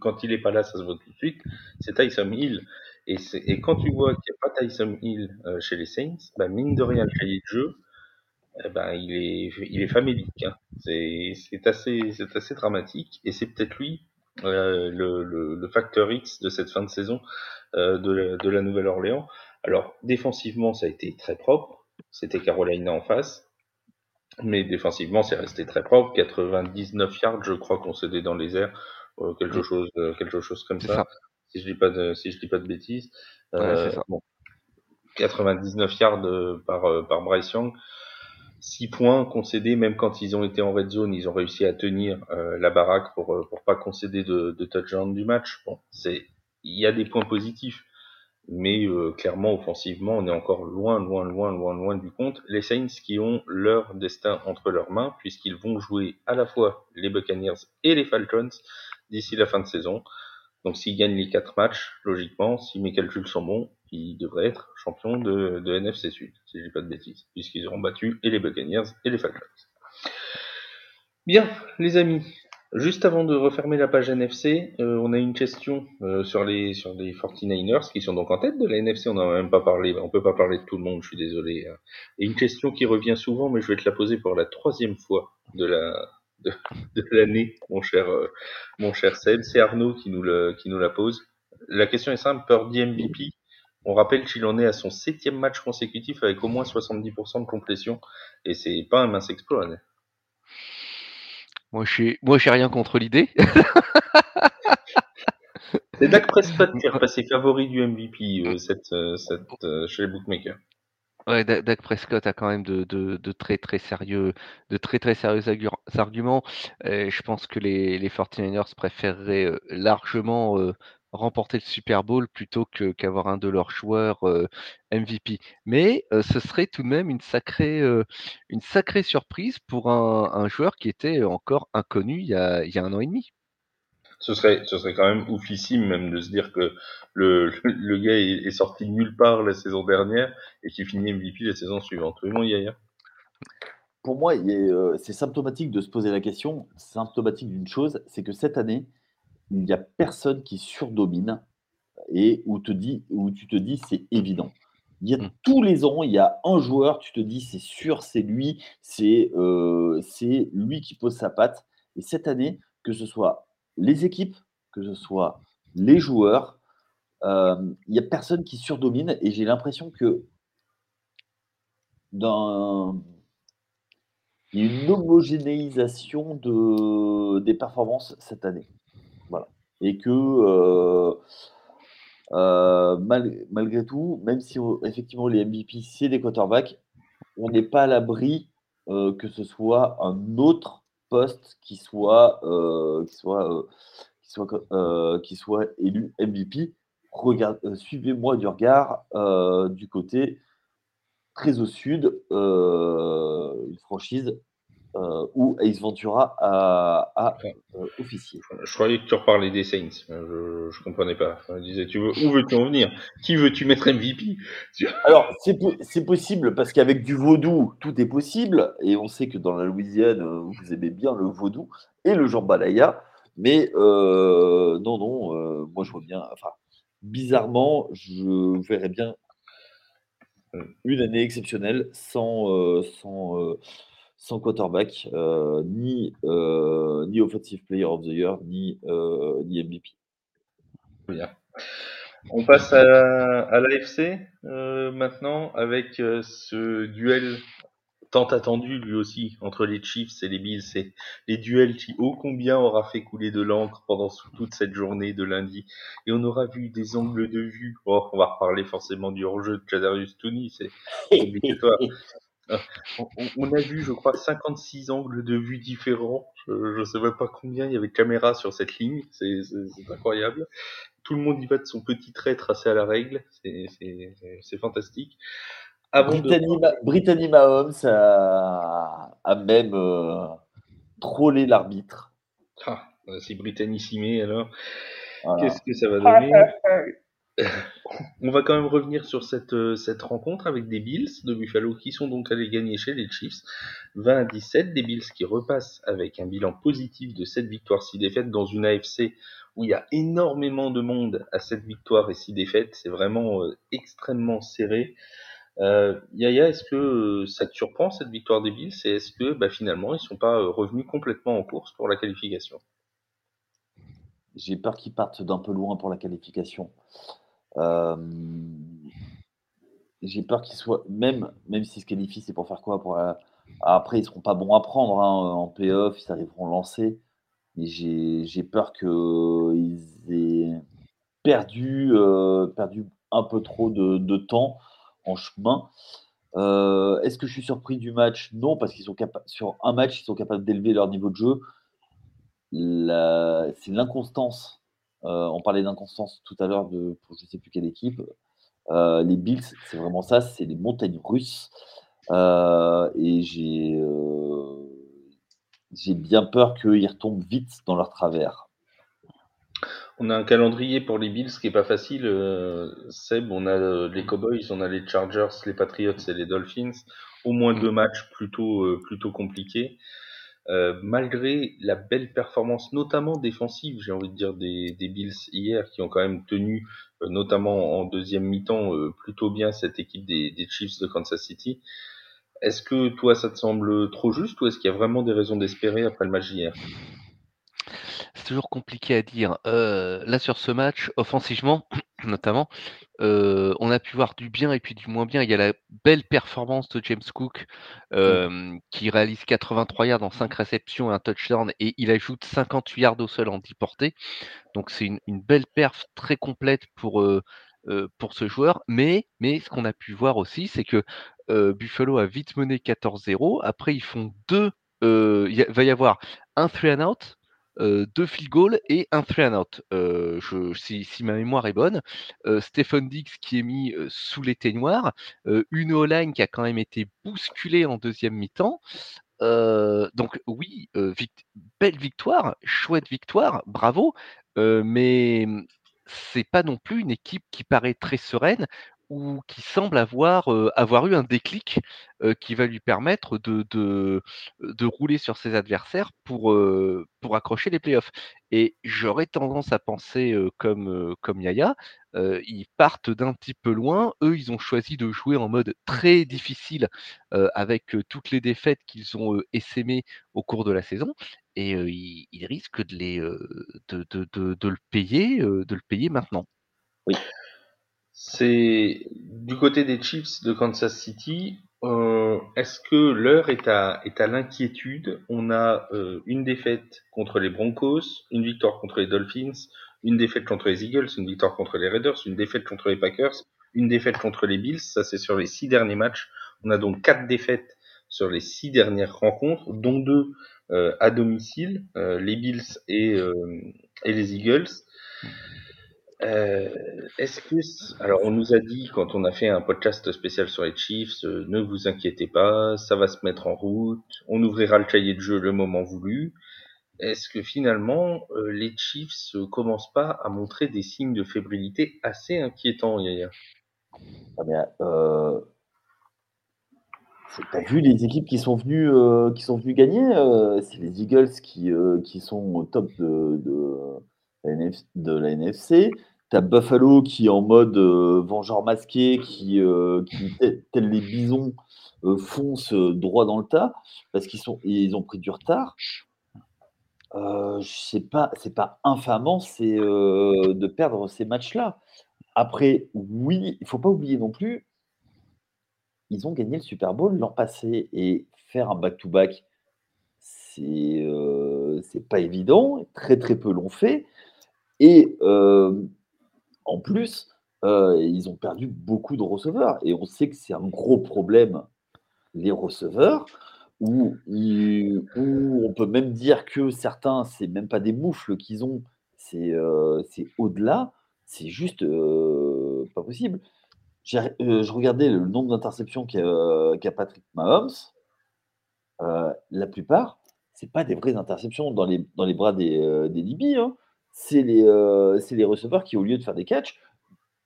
quand il est pas là, ça se voit tout de suite. C'est Tyson Hill. Et, et quand tu vois qu'il n'y a pas Tyson Hill euh, chez les Saints, bah mine de rien, le cahier de jeu, eh ben, il est, il est famélique. Hein. C'est, c'est assez, c'est assez dramatique, et c'est peut-être lui euh, le, le, le, facteur X de cette fin de saison euh, de, la, de la Nouvelle-Orléans. Alors défensivement, ça a été très propre. C'était Carolina en face, mais défensivement, c'est resté très propre. 99 yards, je crois, qu'on cédait dans les airs, euh, quelque mm. chose, euh, quelque chose comme ça. Si je dis pas de, si je dis pas de bêtises. Ouais, ça. Bon, 99 yards par par Bryce Young. 6 points concédés, même quand ils ont été en red zone, ils ont réussi à tenir euh, la baraque pour euh, pour pas concéder de, de touchdown du match. Bon, c'est il y a des points positifs, mais euh, clairement offensivement, on est encore loin, loin, loin, loin, loin du compte. Les Saints qui ont leur destin entre leurs mains, puisqu'ils vont jouer à la fois les Buccaneers et les Falcons d'ici la fin de saison. Donc s'ils gagnent les quatre matchs, logiquement, si mes calculs sont bons, ils devraient être champions de, NFC Sud, si je dis pas de bêtises, puisqu'ils auront battu et les Buccaneers et les Falcons. Bien, les amis, juste avant de refermer la page NFC, euh, on a une question euh, sur les sur les 49ers qui sont donc en tête de la NFC, on n'en a même pas parlé, on peut pas parler de tout le monde, je suis désolé. Hein. Et une question qui revient souvent, mais je vais te la poser pour la troisième fois de la de, l'année, mon cher, euh, mon cher Seb. C'est Arnaud qui nous, qui nous la pose. La question est simple, Purdy MVP. On rappelle qu'il en est à son septième match consécutif avec au moins 70% de complétion. Et c'est pas un mince exploit. Hein. Moi, je suis, moi, rien contre l'idée. c'est Dak Prescott qui est repassé favori du MVP euh, cette, euh, cette, chez les bookmakers. Ouais, Dak Prescott a quand même de, de, de, très très sérieux, de très très sérieux arguments. je pense que les, les 49ers préféreraient euh, largement euh, remporter le Super Bowl plutôt que qu'avoir un de leurs joueurs euh, MVP. Mais ce serait tout de même une sacrée, une sacrée surprise pour un, un joueur qui était encore inconnu il y a, il y a un an et demi ce serait, ce serait quand même oufissime même de se dire que le, le gars est, sorti de nulle part la saison dernière et qui finit MVP la saison suivante. Oui, mon Yaya Pour moi, euh, c'est symptomatique de se poser la question, symptomatique d'une chose, c'est que cette année, il n'y a personne qui surdomine et où, te dit, où tu te dis c'est évident. Il y a mmh. tous les ans, il y a un joueur, tu te dis c'est sûr, c'est lui, c'est euh, lui qui pose sa patte. Et cette année, que ce soit les équipes, que ce soit les joueurs, euh, il n'y a personne qui surdomine et j'ai l'impression que dans il y a une homogénéisation de, des performances cette année. Et que euh, euh, malgré tout, même si effectivement les MVP c'est des quarterbacks, on n'est pas à l'abri que ce soit un autre poste qui soit, euh, qui soit, euh, qui soit, euh, qui soit élu MVP. Suivez-moi du regard du côté très au sud, une franchise euh, où Ace Ventura a, a euh, officié. Je croyais que tu reparlais des Saints. Je, je comprenais pas. Je disais, tu veux, où veux-tu en venir? Qui veux-tu mettre MVP Alors, c'est possible parce qu'avec du vaudou, tout est possible. Et on sait que dans la Louisiane, euh, vous aimez bien le vaudou et le jambalaya. Mais euh, non, non, moi je vois bien. Enfin, bizarrement, je verrais bien Une année exceptionnelle sans, sans, sans quarterback, ni, ni Offensive Player of the Year, ni, ni MVP. Bien. On passe à, à l'AFC maintenant avec ce duel tant attendu lui aussi entre les Chiefs et les Bills. C'est les duels qui ô combien aura fait couler de l'encre pendant toute cette journée de lundi. Et on aura vu des angles de vue. Oh, on va reparler forcément du hors-jeu de Kadarius Tooney, c'est obligatoire. On, a vu, je crois, 56 angles de vue différents. Je ne sais même pas combien il y avait de caméras sur cette ligne. C'est incroyable. Tout le monde y va de son petit trait tracé à la règle. C'est fantastique. Brittany, Mahomes a, même euh, trollé l'arbitre. Ah, c'est Britannissimé alors. Qu'est-ce que ça va donner? On va quand même revenir sur cette, euh, cette rencontre avec des Bills de Buffalo qui sont donc allés gagner chez les Chiefs 20 à 17. Des Bills qui repassent avec un bilan positif de 7 victoires, 6 défaites dans une AFC où il y a énormément de monde à 7 victoires et 6 défaites. C'est vraiment euh, extrêmement serré. Euh, Yaya, est-ce que ça te surprend cette victoire des Bills? Et est-ce que bah, finalement ils sont pas revenus complètement en course pour la qualification? J'ai peur qu'ils partent d'un peu loin pour la qualification. J'ai peur qu'ils soient, même, même s'ils se qualifient, c'est pour faire quoi pour Après, ils seront pas bons à prendre hein, en playoff, ils arriveront lancés. Mais j'ai peur qu'ils aient perdu, perdu un peu trop de, de temps en chemin. Euh, est-ce que je suis surpris du match? Non, parce qu'ils sont capables sur un match, ils sont capables d'élever leur niveau de jeu. C'est l'inconstance. Euh, on parlait d'inconstance tout à l'heure pour je sais plus quelle équipe. Euh, les Bills, c'est vraiment ça, c'est les montagnes russes. et j'ai bien peur qu'ils retombent vite dans leur travers. On a un calendrier pour les Bills qui est pas facile. Euh, Seb, on a euh, les Cowboys, on a les Chargers, les Patriots et les Dolphins. Au moins deux matchs plutôt euh, plutôt compliqués. Malgré la belle performance, notamment défensive, j'ai envie de dire des, Bills hier, qui ont quand même tenu, notamment en deuxième mi-temps, plutôt bien cette équipe des, des Chiefs de Kansas City. Est-ce que toi, ça te semble trop juste ou est-ce qu'il y a vraiment des raisons d'espérer après le match d'hier? C'est toujours compliqué à dire. là, sur ce match, offensivement, notamment, on a pu voir du bien et puis du moins bien. Il y a la belle performance de James Cook mmh. qui réalise 83 yards en 5 réceptions et un touchdown et il ajoute 58 yards au sol en 10 portées. Donc c'est une, belle perf très complète pour, pour ce joueur. Mais, mais ce qu'on a pu voir aussi, c'est que Buffalo a vite mené 14-0. Après, ils font deux. il va y avoir un three and out deux field goals et un three and out. Je, si, ma mémoire est bonne, Stephen Dix qui est mis sous les noire, une O-line qui a quand même été bousculée en deuxième mi-temps. donc oui, belle victoire, chouette victoire, bravo, mais c'est pas non plus une équipe qui paraît très sereine ou qui semble avoir, avoir eu un déclic qui va lui permettre de, de, rouler sur ses adversaires pour, pour accrocher les playoffs. Et j'aurais tendance à penser comme, comme Yaya, ils partent d'un petit peu loin. Eux, ils ont choisi de jouer en mode très difficile avec toutes les défaites qu'ils ont essaimées au cours de la saison. Et ils, risquent de, les, de, de, le payer, de le payer maintenant. Oui. C'est du côté des Chiefs de Kansas City. Euh, est-ce que l'heure est à, est à l'inquiétude? On a euh, une défaite contre les Broncos, une victoire contre les Dolphins, une défaite contre les Eagles, une victoire contre les Raiders, une défaite contre les Packers, une défaite contre les Bills. Ça, c'est sur les six derniers matchs. On a donc quatre défaites sur les six dernières rencontres, dont deux euh, à domicile, les Bills et, et les Eagles. Euh, est-ce que alors on nous a dit quand on a fait un podcast spécial sur les Chiefs, euh, ne vous inquiétez pas, ça va se mettre en route, on ouvrira le cahier de jeu le moment voulu. Est-ce que finalement euh, les Chiefs commencent pas à montrer des signes de fébrilité assez inquiétants, Yaya ah ben, T'as vu les équipes qui sont venues, qui sont venues gagner C'est les Eagles qui, qui sont au top de, de la NFC T'as Buffalo qui est en mode euh, vengeur masqué, qui, euh, tel, les bisons, euh, fonce droit dans le tas parce qu'ils sont, ils ont pris du retard. Euh, sais pas, c'est pas infamant, c'est de perdre ces matchs-là. Après, oui, il faut pas oublier non plus, ils ont gagné le Super Bowl l'an passé et faire un back-to-back, c'est c'est pas évident. Très très peu l'ont fait. Et en plus, euh, ils ont perdu beaucoup de receveurs. Et on sait que c'est un gros problème, les receveurs, où, on peut même dire que certains, c'est même pas des moufles qu'ils ont, c'est euh, au-delà. C'est juste euh, pas possible. je regardais le nombre d'interceptions qu'a Patrick Mahomes. la plupart, c'est pas des vraies interceptions dans les, dans les bras des, des DB. Hein c'est les, euh, les receveurs qui, au lieu de faire des catchs,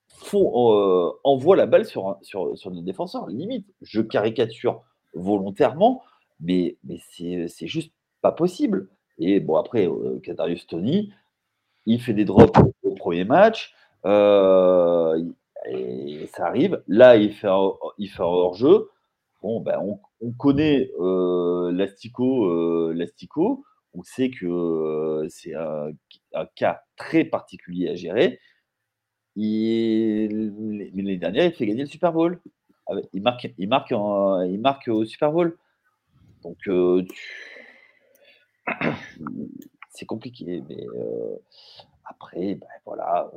font, euh, envoient la balle sur, sur, sur nos défenseurs. Limite, je caricature volontairement, mais, mais c'est juste pas possible. Et bon, après, euh, Tony, il fait des drops au premier match. Euh, et ça arrive. Là, il fait un, il fait hors-jeu. Bon, ben, on, on connaît euh, l'Astico. On sait que c'est un, cas très particulier à gérer. L'année dernière, il fait gagner le Super Bowl. Il marque, il marque, il marque au Super Bowl. Donc, c'est compliqué. Mais après, ben voilà.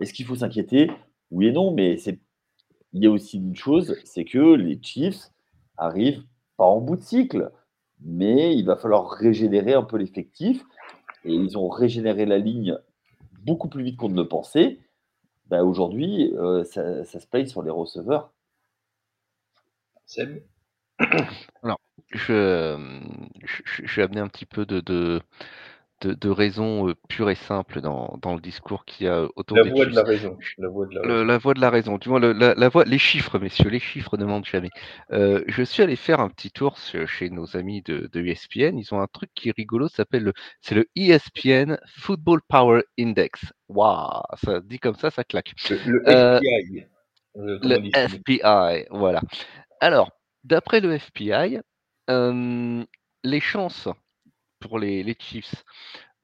Est-ce qu'il faut s'inquiéter? Oui et non, mais il y a aussi une chose, c'est que les Chiefs arrivent pas en bout de cycle mais il va falloir régénérer un peu l'effectif. Et ils ont régénéré la ligne beaucoup plus vite qu'on ne le pensait. Bah, aujourd'hui, euh, ça, se paye sur les receveurs. Seb? Alors, je, je, je, vais amener un petit peu de, de, de, raisons pures et simples dans, dans le discours qu'il y a autour la voix de la raison. La voix de la, raison. la voix de la raison. Du moins, la, la, voix, les chiffres, messieurs, les chiffres ne mentent jamais. Euh, je suis allé faire un petit tour chez nos amis de, de ESPN. Ils ont un truc qui est rigolo, s'appelle le, c'est le ESPN Football Power Index. Waouh, ça dit comme ça, ça claque. Le, FPI. Euh, le FPI, voilà. Alors, d'après le FPI, euh, les chances pour les, Chiefs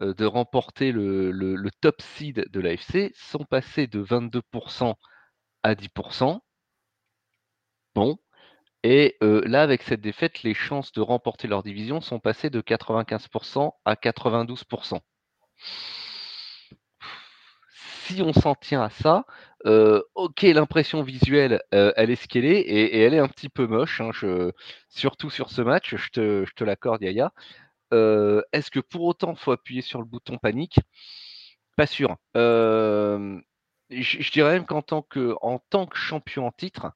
de remporter le, top seed de l'AFC sont passés de 22% à 10%. Bon. Et là, avec cette défaite, les chances de remporter leur division sont passées de 95% à 92%. Si on s'en tient à ça, ok, l'impression visuelle, elle est ce qu'elle est, et, elle est un petit peu moche, hein, surtout sur ce match, je te l'accorde, Yaya. Euh, est-ce que pour autant, faut appuyer sur le bouton panique? Pas sûr. Euh, je, dirais même qu'en tant que, en tant que champion en titre,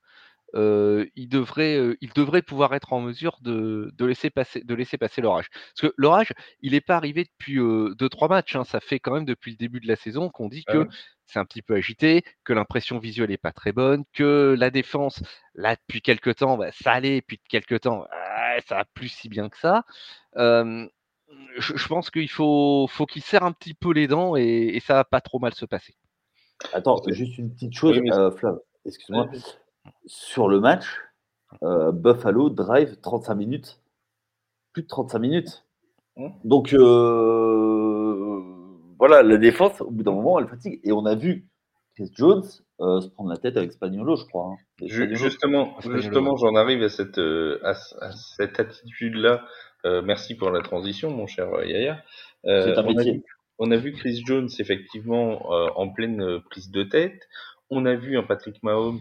euh, il, devrait, il devrait pouvoir être en mesure de, laisser passer, de laisser passer l'orage. Parce que l'orage, il n'est pas arrivé depuis 2-3 matchs. Hein. Ça fait quand même depuis le début de la saison qu'on dit que c'est un petit peu agité, que l'impression visuelle n'est pas très bonne, que la défense, là, depuis quelques temps, bah, ça allait, et puis quelques temps, ça va plus si bien que ça je, pense qu'il faut, faut qu'il serre un petit peu les dents et, ça va pas trop mal se passer. Attends, juste une petite chose, euh, Flav, excuse-moi. Sur le match, euh, Buffalo drive 35 minutes, plus de 35 minutes. Mmh. Donc euh, voilà, la défense, au bout d'un moment, elle fatigue. Et on a vu Chris Jones se prendre la tête avec Spagnolo, je crois. Hein. Justement, justement j'en arrive à cette, à cette attitude-là euh, merci pour la transition, mon cher euh, Yaya. Euh, on, a vu, on, a vu, Chris Jones effectivement en pleine prise de tête. On a vu un Patrick Mahomes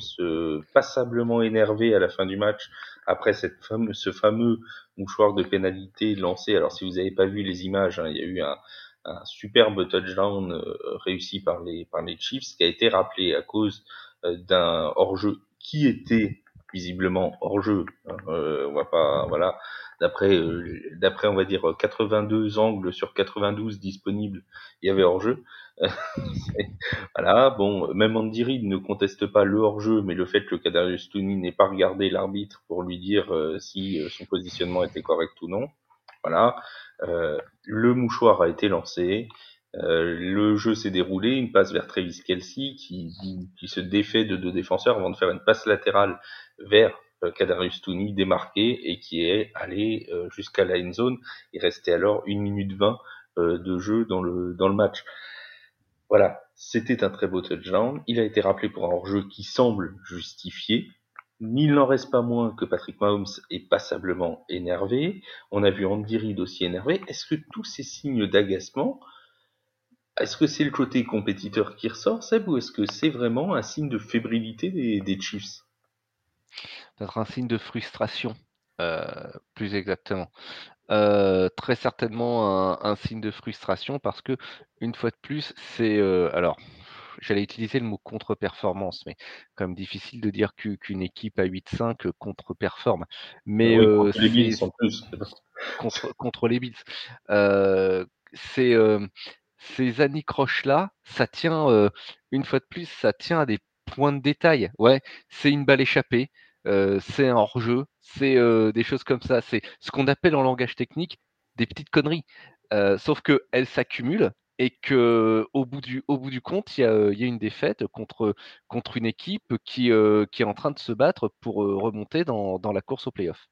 passablement énervé à la fin du match après cette fameux, ce fameux mouchoir de pénalité lancé. Alors si vous n'avez pas vu les images, hein, il y a eu un, un superbe touchdown réussi par les, par Chiefs qui a été rappelé à cause d'un hors-jeu qui était visiblement hors-jeu. Hein, on va pas, voilà d'après euh, d'après on va dire 82 angles sur 92 disponibles, il y avait hors-jeu. voilà, bon, même Andy Reid ne conteste pas le hors-jeu, mais le fait que Kadarius Tooney n'ait pas regardé l'arbitre pour lui dire euh, si euh, son positionnement était correct ou non. Voilà, le mouchoir a été lancé. le jeu s'est déroulé, une passe vers Travis Kelsey qui, se défait de deux défenseurs avant de faire une passe latérale vers Kadarius Tooney démarqué et qui est allé jusqu'à la end zone. Il restait alors une minute 20 de jeu dans le, dans le match. Voilà, c'était un très beau touchdown. Il a été rappelé pour un hors-jeu qui semble justifié. Il n'en reste pas moins que Patrick Mahomes est passablement énervé. On a vu Andy Reid aussi énervé. Est-ce que tous ces signes d'agacement, est-ce que c'est le côté compétiteur qui ressort, Seb, ou est-ce que c'est vraiment un signe de fébrilité des, Chiefs? Peut-être un signe de frustration, euh, plus exactement. Euh, très certainement un, signe de frustration parce que une fois de plus, c'est euh, alors j'allais utiliser le mot contre-performance, mais quand même difficile de dire qu'une équipe à 8-5 contre-performe. Mais euh, contre les Bills en plus. Contre, les Bills. c'est ces anicroches-là, ça tient, une fois de plus, ça tient à des points de détail. Ouais, c'est une balle échappée, c'est un hors-jeu, c'est des choses comme ça. C'est ce qu'on appelle en langage technique des petites conneries. sauf qu'elles s'accumulent et que au bout du, au bout du compte, il y a, une défaite contre, contre une équipe qui, qui est en train de se battre pour remonter dans, dans la course au playoff.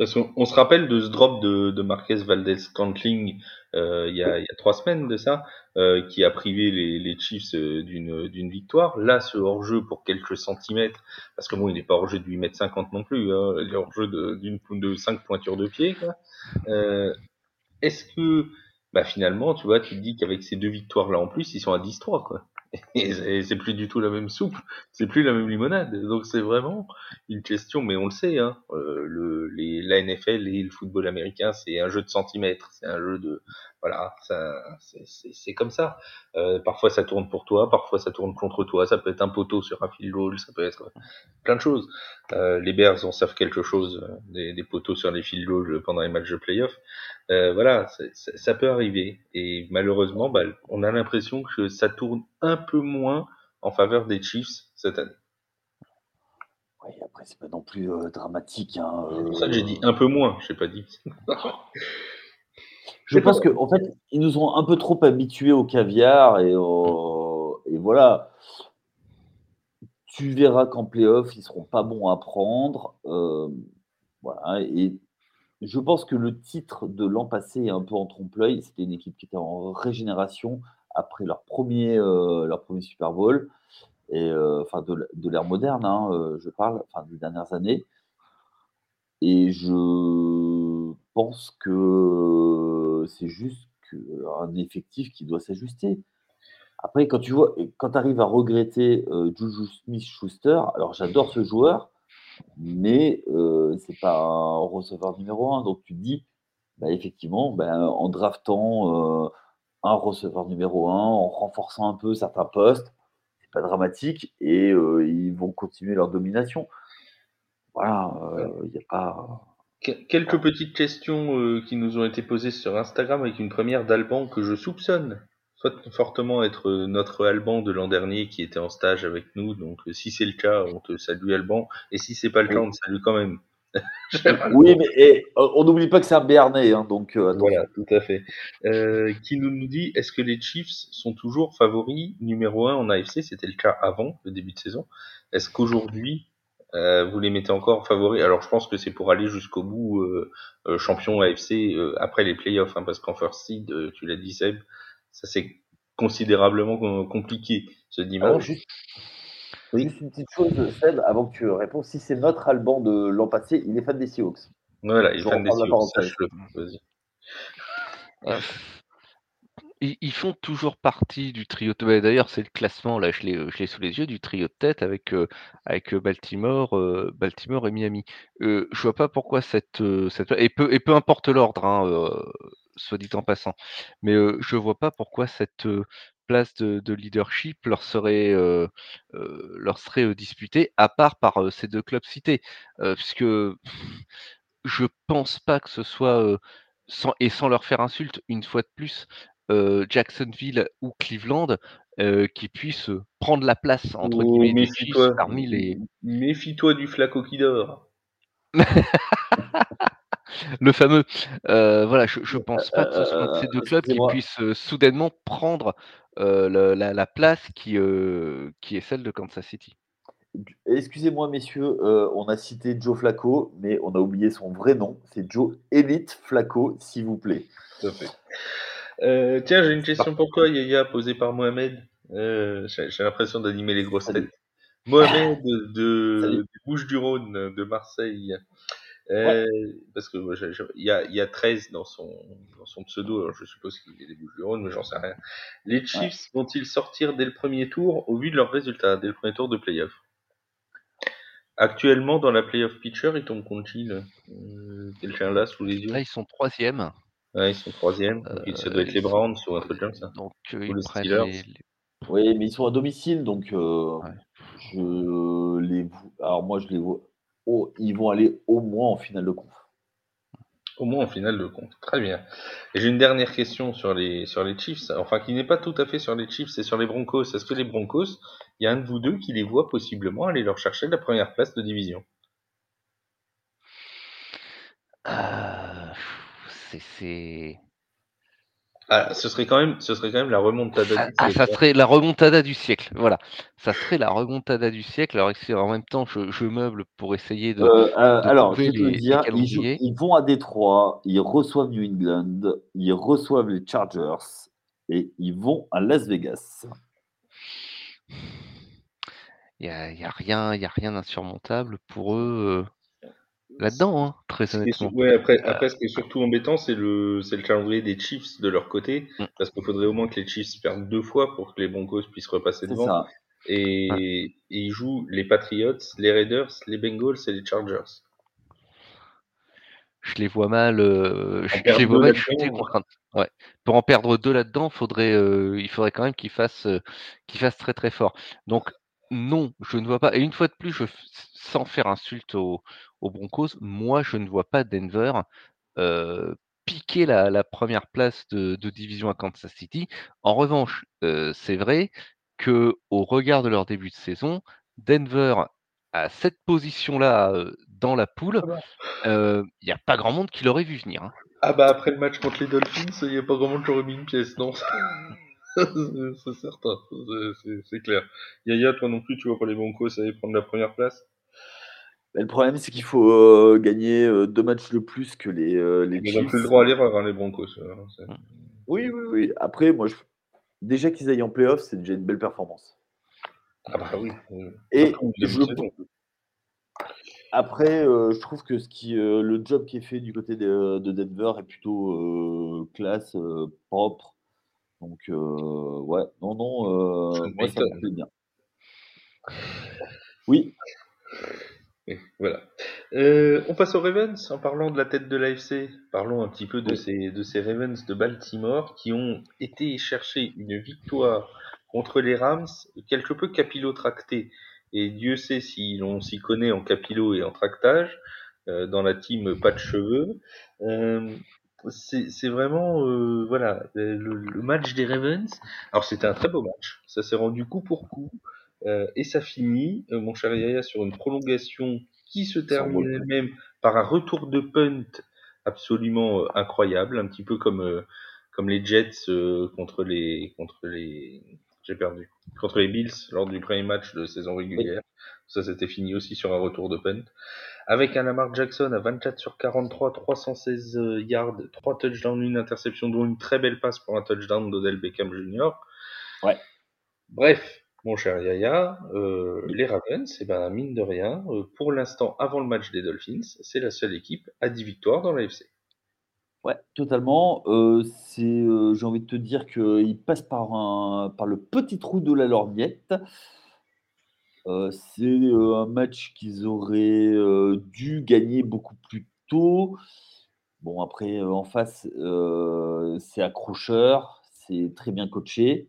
Parce qu'on se rappelle de ce drop de, de Marquez Valdez Cantling euh, il, y a, trois semaines de ça, euh, qui a privé les, Chiefs euh, d'une, victoire. Là, ce hors-jeu pour quelques centimètres, parce que bon, il n'est pas hors-jeu de 8 mètres 50 non plus, hein, il est hors-jeu de, de 5 pointures de pied. Euh, est-ce que, bah finalement, tu vois, tu te dis qu'avec ces deux victoires-là en plus, ils sont à 10-3, quoi. Et c'est plus du tout la même soupe, c'est plus la même limonade. Donc c'est vraiment une question, mais on le sait, hein, euh, le, les, la NFL et le football américain, c'est un jeu de centimètres, c'est un jeu de, voilà, c'est comme ça. Euh, parfois ça tourne pour toi, parfois ça tourne contre toi. Ça peut être un poteau sur un field goal, ça peut être plein de choses. Euh, les Bears en savent quelque chose euh, des, des poteaux sur les field goals pendant les matchs de playoff. Euh, voilà, ça peut arriver. Et malheureusement, bah, on a l'impression que ça tourne un peu moins en faveur des Chiefs cette année. Oui, après c'est pas non plus euh, dramatique. Hein, c'est pour ça que j'ai dit un peu moins, je pas dit. Je pense qu'en en fait, ils nous ont un peu trop habitués au caviar et, et voilà. Tu verras qu'en playoff, ils seront pas bons à prendre. Euh, voilà. Et je pense que le titre de l'an passé est un peu en trompe-l'œil. C'était une équipe qui était en régénération après leur premier, euh, leur premier Super Bowl, et, euh, enfin de, l'ère moderne, hein, je parle, enfin des dernières années. Et je pense que c'est juste un effectif qui doit s'ajuster. Après, quand tu vois, quand arrives à regretter euh, Juju Smith-Schuster, alors j'adore ce joueur, mais euh, c'est pas un receveur numéro un. Donc tu te dis, bah, effectivement, ben, en draftant euh, un receveur numéro un, en renforçant un peu certains postes, c'est pas dramatique et euh, ils vont continuer leur domination. Voilà, il n'y a pas. Quelques petites questions euh, qui nous ont été posées sur Instagram avec une première d'Alban que je soupçonne soit fortement être notre Alban de l'an dernier qui était en stage avec nous. Donc euh, si c'est le cas, on te salue Alban. Et si c'est pas le cas, on te salue quand même. oui, mais on n'oublie pas que c'est un Béarnais, hein, donc euh, voilà, tout à fait. qui nous, nous dit est-ce que les Chiefs sont toujours favoris numéro un en AFC C'était le cas avant le début de saison. Est-ce qu'aujourd'hui euh, vous les mettez encore favoris. Alors je pense que c'est pour aller jusqu'au bout euh, euh champion AFC euh, après les playoffs, hein, parce qu'en first seed, tu l'as dit Seb, ça c'est considérablement compliqué ce dimanche. Juste, oui. juste, une petite chose, Seb, avant que tu réponds. Si c'est notre Alban de l'an passé, il est fan des Seahawks. Voilà, il est fan des Seahawks. Ils, font toujours partie du trio de bah, d'ailleurs, c'est le classement, là, je l'ai, sous les yeux, du trio de tête avec, euh, avec euh, Baltimore, euh, Baltimore et Miami. Je je vois pas pourquoi cette, cette et peu, et peu importe l'ordre, hein, soit dit en passant, mais je vois pas pourquoi cette place de, leadership leur serait, leur serait disputée, à part par ces deux clubs cités, puisque je pense pas que ce soit sans, et sans leur faire insulte une fois de plus, euh, Jacksonville ou Cleveland euh, qui puissent prendre la place entre oh, guillemets parmi les. Méfie-toi du flaco qui dort. le fameux. Euh, voilà, je, je pense pas que ce soit un de ces deux clubs qui puissent euh, soudainement prendre euh, la, la place qui, euh, qui est celle de Kansas City. Excusez-moi, messieurs, euh, on a cité Joe Flacco, mais on a oublié son vrai nom. C'est Joe Elite Flacco, s'il vous plaît. Tout à fait. Euh, tiens, j'ai une question pour toi, Yaya, posée par Mohamed. Euh, j'ai l'impression d'animer les grosses Salut. têtes. Mohamed de, Salut. des Bouches-du-Rhône, de Marseille. Euh, Parce que il y a, y a 13 dans son, dans son pseudo, alors je suppose qu'il est des Bouches-du-Rhône, mais j'en sais rien. Les Chiefs vont-ils sortir dès le premier tour au vu de leurs résultats, dès le premier tour de playoff? Actuellement, dans la playoff pitcher, ils tombent contre qui Euh, Quelqu'un là sous les yeux? Là, ils sont troisième. Ouais, ils sont troisième. donc Euh, ça doit être les sont- Browns ou un truc comme ça. Donc, euh, Ou ils les prennent Steelers. les- les- Oui, mais ils sont à domicile, donc euh, Ouais. je les Alors moi, je les vois. Oh, ils vont aller au moins en finale de conf. Au moins en finale de compte. Très bien. Et j'ai une dernière question sur les, sur les Chiefs. Enfin, qui n'est pas tout à fait sur les Chiefs, c'est sur les Broncos. Est-ce que les Broncos, il y a un de vous deux qui les voit possiblement aller leur chercher la première place de division? Euh, c'est- c'est. Ah, ce serait quand même, ce serait quand même la remontada Ah, du ah, ça siècle. serait la remontada du siècle. Voilà, ça serait la remontada du siècle. Alors c'est- en même temps, je, je meuble pour essayer de. Euh, euh, de alors, je les- dire, ils, jouent- calendriers. ils vont à Détroit, ils reçoivent New England, ils reçoivent les Chargers et ils vont à Las Vegas. Il y a, y a rien, il y a rien d'insurmontable pour eux euh, là-dedans, hein, très honnêtement. ouais, après, après, ce qui est surtout embêtant, c'est le, c'est le calendrier des Chiefs de leur côté, Mm. parce qu'il faudrait au moins que les Chiefs perdent deux fois pour que les Broncos puissent repasser devant. ça. Et, et ils jouent les Patriots, les Raiders, les Bengals et les Chargers. Je les vois mal, euh, je, les vois mal ouais. Pour en perdre deux là-dedans, faudrait, euh, il faudrait quand même qu'ils fassent, euh, qu'ils fassent très très fort. Donc non, je ne vois pas. Et une fois de plus, je, sans faire insulte aux, aux Broncos, moi je ne vois pas Denver euh, piquer la, la première place de, de division à Kansas City. En revanche, euh, c'est vrai que au regard de leur début de saison, Denver à cette position-là euh, dans la poule, il n'y a pas grand monde qui l'aurait vu venir. hein. Ah bah après le match contre les Dolphins, il n'y a pas grand monde qui aurait mis une pièce, non C'est certain, c'est- clair. Yaya, toi non plus, tu vois pas les Broncos aller prendre la première place? Mais le problème, c'est qu'il faut euh, gagner euh, deux matchs de plus que les, euh, les Ils n'ont plus le droit à l'erreur, hein, les Broncos. euh, c'est- Oui, oui, oui. Après, moi, je... déjà qu'ils aillent en playoff, c'est déjà une belle performance. Ah bah oui. Et je-. Après, je trouve que ce qui, le job qui est fait du côté de, de Denver est plutôt classe, propre. Donc, ouais, non, non, moi, ça me plaît bien. Oui, voilà. Euh, on passe aux Ravens en parlant de la tête de l'AFC. Parlons un petit peu de Oui. ces, de ces Ravens de Baltimore qui ont été chercher une victoire contre les Rams quelque peu capillotractée. Et Dieu sait si l'on s'y connaît en capillo et en tractage euh, dans la team pas de cheveux. Euh, c'est c'est vraiment euh, voilà le, le match des Ravens. Alors c'était un très beau match. Ça s'est rendu coup pour coup. Euh, et ça finit, euh, mon cher Yaya, sur une prolongation qui se termine elle-même par un retour de punt absolument euh, incroyable, un petit peu comme comme les Jets contre les contre les j'ai perdu contre les Bills lors du premier match de saison régulière. Ça s'était fini aussi sur un retour de punt avec un Lamar Jackson à 24 sur 43, 316 euh, yards, 3 touchdowns, une interception, dont une très belle passe pour un touchdown d'Odell Beckham Jr. Ouais. Bref, mon cher Yaya, euh, les Ravens, eh ben, mine de rien, euh, pour l'instant, avant le match des Dolphins, c'est la seule équipe à 10 victoires dans l'AFC. ouais, totalement. Euh, c'est, j'ai envie de te dire qu'ils passent par, par le petit trou de la lorgnette. C'est un match qu'ils auraient dû gagner beaucoup plus tôt. Bon, après, en face, c'est accrocheur, c'est très bien coaché.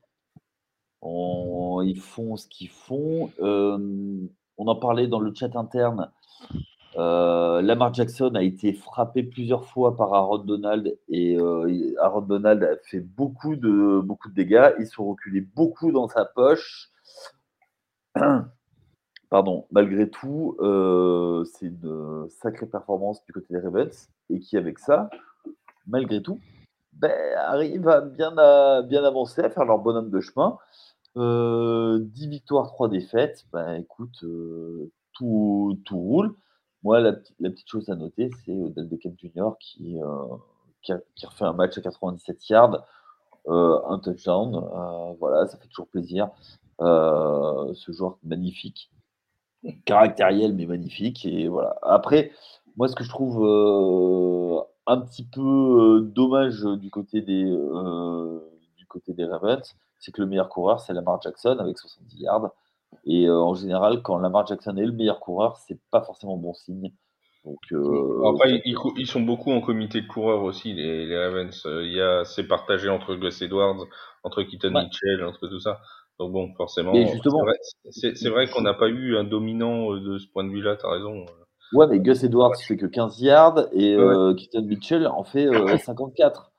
Ils font ce qu'ils font. On en parlait dans le chat interne. Euh, Lamar Jackson a été frappé plusieurs fois par Aaron Donald et euh, Aaron Donald a fait beaucoup de, dégâts. Ils sont reculés beaucoup dans sa poche. pardon, malgré tout, euh, c'est une sacrée performance du côté des Ravens et qui, avec ça, malgré tout, ben, arrive à bien, à bien avancer, à faire leur bonhomme de chemin. Euh, 10 victoires, 3 défaites. Ben, écoute, euh, tout, tout roule. Moi, la, petite chose à noter, c'est Odell Beckham Jr. qui, euh, qui, refait un match à 97 yards, euh, un touchdown. Euh, voilà, ça fait toujours plaisir. Euh, ce joueur magnifique, caractériel mais magnifique. Et voilà. Après, moi, ce que je trouve euh, un petit peu euh, dommage du côté des, côté des Ravens, c'est que le meilleur coureur, c'est Lamar Jackson avec 70 yards. Et euh, en général, quand Lamar Jackson est le meilleur coureur, c'est pas forcément bon signe. Donc, euh, Après, ils, ils, sont beaucoup en comité de coureurs aussi, les, les Ravens. Il y a, c'est partagé entre Gus Edwards, entre Keaton ouais. Mitchell, entre tout ça. Donc bon, forcément, c'est vrai, vrai qu'on n'a pas eu un dominant de ce point de vue-là, tu as raison. Ouais, mais Gus Edwards ouais. fait que 15 yards et ouais. euh, Keaton Mitchell en fait euh, 54.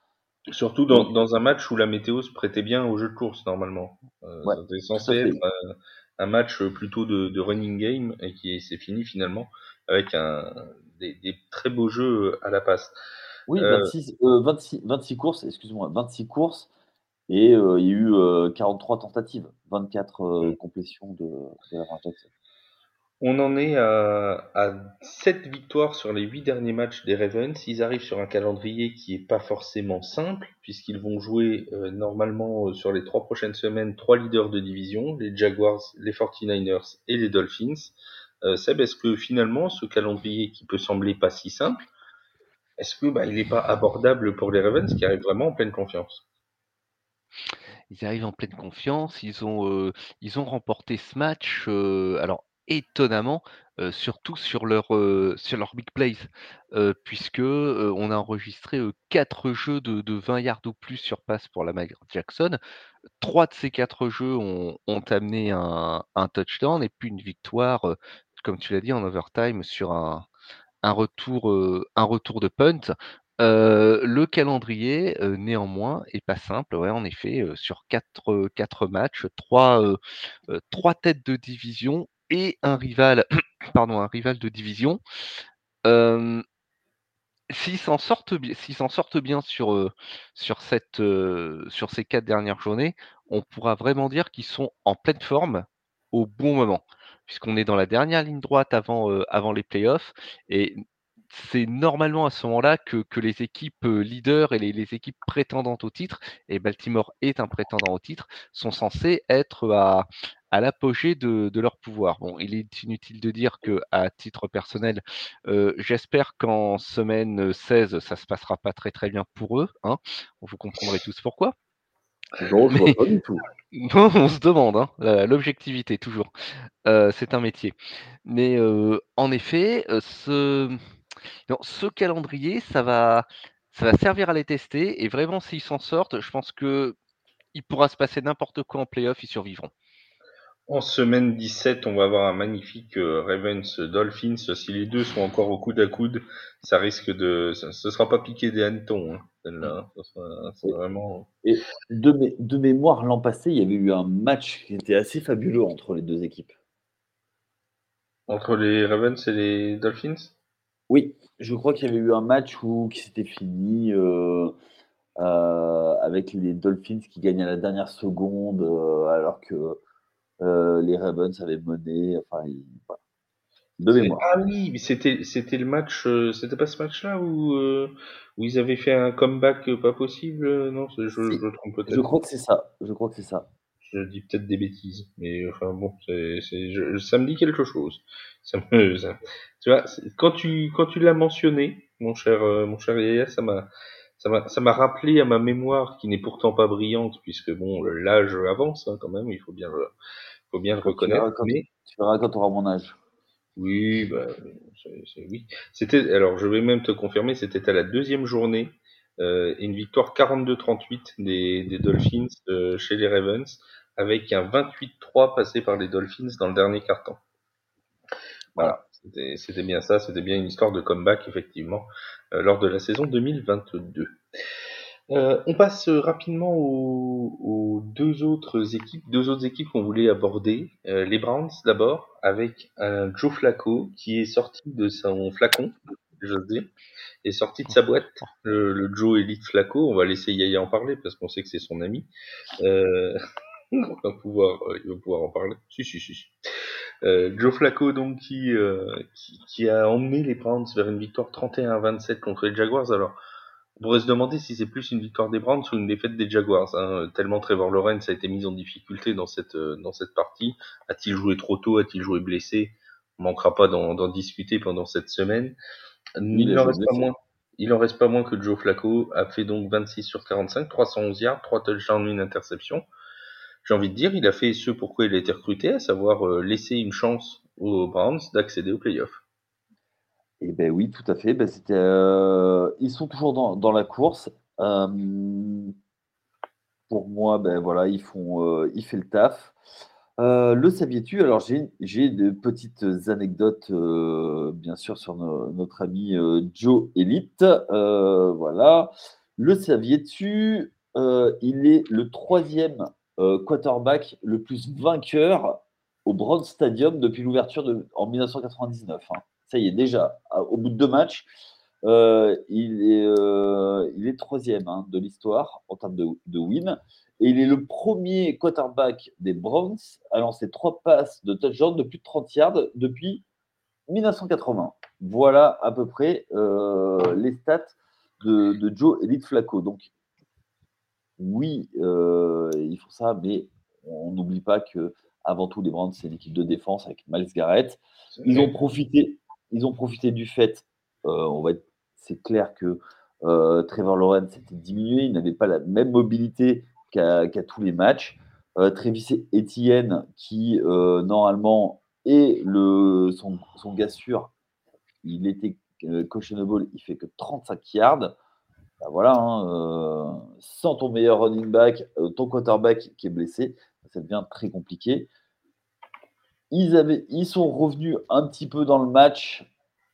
Surtout dans, dans, un match où la météo se prêtait bien au jeu de course, normalement. Euh, ouais, C'était censé être un, un, match plutôt de, de, running game et qui s'est fini finalement avec un, des, des, très beaux jeux à la passe. Oui, 26, 26, 26 courses, excuse-moi, 26 courses et euh, il y a eu euh, 43 tentatives, 24 euh, complétions de, de Jackson. On en est à, à 7 victoires sur les 8 derniers matchs des Ravens. Ils arrivent sur un calendrier qui est pas forcément simple, puisqu'ils vont jouer euh, normalement euh, sur les 3 prochaines semaines 3 leaders de division, les Jaguars, les 49ers et les Dolphins. Euh, Seb, est-ce que finalement ce calendrier qui peut sembler pas si simple, est-ce que bah, n'est pas abordable pour les Ravens qui arrivent vraiment en pleine confiance? Ils arrivent en pleine confiance, ils ont, euh, remporté ce match. Alors étonnamment, surtout sur leur, sur leur big plays, euh, puisque on a enregistré 4 jeux de, de, 20 yards ou plus sur passe pour la Jackson. Trois de ces quatre jeux ont, ont amené un, un, touchdown et puis une victoire, comme tu l'as dit, en overtime sur un, un, retour, un retour de punt. Le calendrier, néanmoins, est pas simple. En effet, sur quatre, quatre matchs, trois, trois têtes de division un rival, pardon, un rival de division. S'ils s'en sortent, sortent bien sur, sur, cette, sur ces quatre dernières journées, on pourra vraiment dire qu'ils sont en pleine forme au bon moment, puisqu'on est dans la dernière ligne droite avant, avant les playoffs. Et c'est normalement à ce moment-là que, que, les équipes leaders et les, les, équipes prétendantes au titre, et Baltimore est un prétendant au titre, sont censés être à, à l'apogée de, de, leur pouvoir. Bon, il est inutile de dire que, à titre personnel, euh, j'espère qu'en semaine 16, ça se passera pas très très bien pour eux. Hein. Vous comprendrez tous pourquoi. Non, je vois pas du tout. Non, on se demande, hein, l'objectivité toujours. Euh, c'est un métier. Mais euh, en effet, ce non, ce calendrier, ça va, ça va servir à les tester. Et vraiment, s'ils s'en sortent, je pense que il pourra se passer n'importe quoi en playoff, ils survivront. En semaine 17, on va avoir un magnifique euh, Ravens Dolphins. Si les deux sont encore au coude à coude, ça risque de, ce sera pas piqué des hannetons, hein, celle-là. C'est vraiment. Et de, mé de mémoire, l'an passé, il y avait eu un match qui était assez fabuleux entre les deux équipes. Entre les Ravens et les Dolphins? Oui, je crois qu'il y avait eu un match où qui s'était fini euh, euh, avec les Dolphins qui gagnaient à la dernière seconde euh, alors que les Ravens avaient mené. Enfin, voilà. de mémoire. Ah oui, mais c'était c'était le match. C'était pas ce match-là où où ils avaient fait un comeback pas possible. Non, je, je, je trompe peut-être. Je crois que c'est ça. Je crois que c'est ça je dis peut-être des bêtises, mais enfin bon, c'est, c'est, je, ça me dit quelque chose. Ça me, ça, tu vois, quand tu quand tu l'as mentionné, mon cher euh, mon cher Yaya, ça m'a ça m'a ça m'a rappelé à ma mémoire qui n'est pourtant pas brillante puisque bon l'âge avance hein, quand même, il faut bien le faut bien le reconnaître. Tu verras quand, mais... tu verras quand tu auras mon âge. Oui, bah, c'est, c'est, oui. C'était alors je vais même te confirmer, c'était à la deuxième journée. Euh, une victoire 42-38 des, des Dolphins euh, chez les Ravens avec un 28-3 passé par les Dolphins dans le dernier carton. Voilà, c'était bien ça, c'était bien une histoire de comeback effectivement euh, lors de la saison 2022. Euh, on passe rapidement aux, deux autres équipes, deux autres équipes qu'on voulait aborder. Euh, les Browns d'abord, avec un Joe Flacco qui est sorti de son flacon, j'ose dire, est sorti de sa boîte, le, Joe Elite Flacco. On va laisser Yaya en parler parce qu'on sait que c'est son ami. Euh, on va pouvoir, il va pouvoir en parler. Si, si, si. si. Joe Flacco donc qui, qui, qui a emmené les Browns vers une victoire 31-27 contre les Jaguars. Alors on pourrait se demander si c'est plus une victoire des Browns ou une défaite des Jaguars. Hein. Tellement Trevor Lawrence a été mis en difficulté dans cette, euh, dans cette partie. A-t-il joué trop tôt? A-t-il joué blessé? On manquera pas d'en discuter pendant cette semaine. Il, en reste pas moins. Il en reste pas moins que Joe Flacco a fait donc 26 sur 45, 311 yards, 3 touchdowns, une interception. J'ai envie de dire, il a fait ce pourquoi il a été recruté, à savoir euh, laisser une chance aux Browns d'accéder aux playoffs. Eh ben oui, tout à fait. Ben, euh, ils sont toujours dans, la course. Euh, pour moi, ben voilà, ils font, il fait le taf. le saviez-tu? Alors j'ai, j'ai des petites anecdotes, bien sûr, sur notre ami Joe Elite. voilà. Le saviez-tu? Il est le troisième quarterback le plus vainqueur au Brown Stadium depuis l'ouverture de, en 1999 ça y est, déjà, au bout de deux matchs, euh, il, est, euh, il est troisième hein, de l'histoire en termes de, win. Et il est le premier quarterback des Browns à lancer trois passes de touchdown de plus de 30 yards depuis 1980. Voilà à peu près euh, les stats de, Joe Elite Flacco. Oui, ils font ça, mais on n'oublie pas que avant tout, les Browns, c'est une équipe de défense avec Miles Garrett. Ils ont profité, ils ont profité du fait, euh, c'est clair que euh, Trevor Lawrence s'était diminué, il n'avait pas la même mobilité qu'à tous les matchs. Euh, Travis Etienne, qui normalement est le, son, son, gars sûr, il était questionable, il fait que 35 yards. Ben voilà, hein, sans ton meilleur running back, ton quarterback qui est blessé, ça devient très compliqué. Ils, avaient, ils sont revenus un petit peu dans le match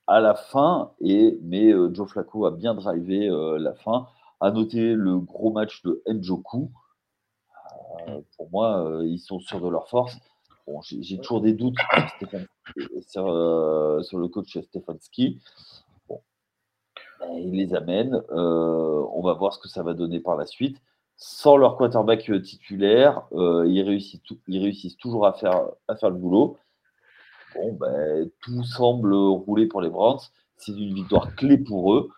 à la fin, et, mais euh, Joe Flacco a bien drivé euh, la fin. À noter le gros match de Njoku. Euh, pour moi, ils sont sûrs de leur force. Bon, j'ai toujours des doutes sur, sur, le coach Stefanski. Ben, il les amène. on va voir ce que ça va donner par la suite sans leur quarterback titulaire, ils, réussissent ils, réussissent toujours à faire, le boulot. Bon, ben, tout semble rouler pour les Browns. C'est une victoire clé pour eux.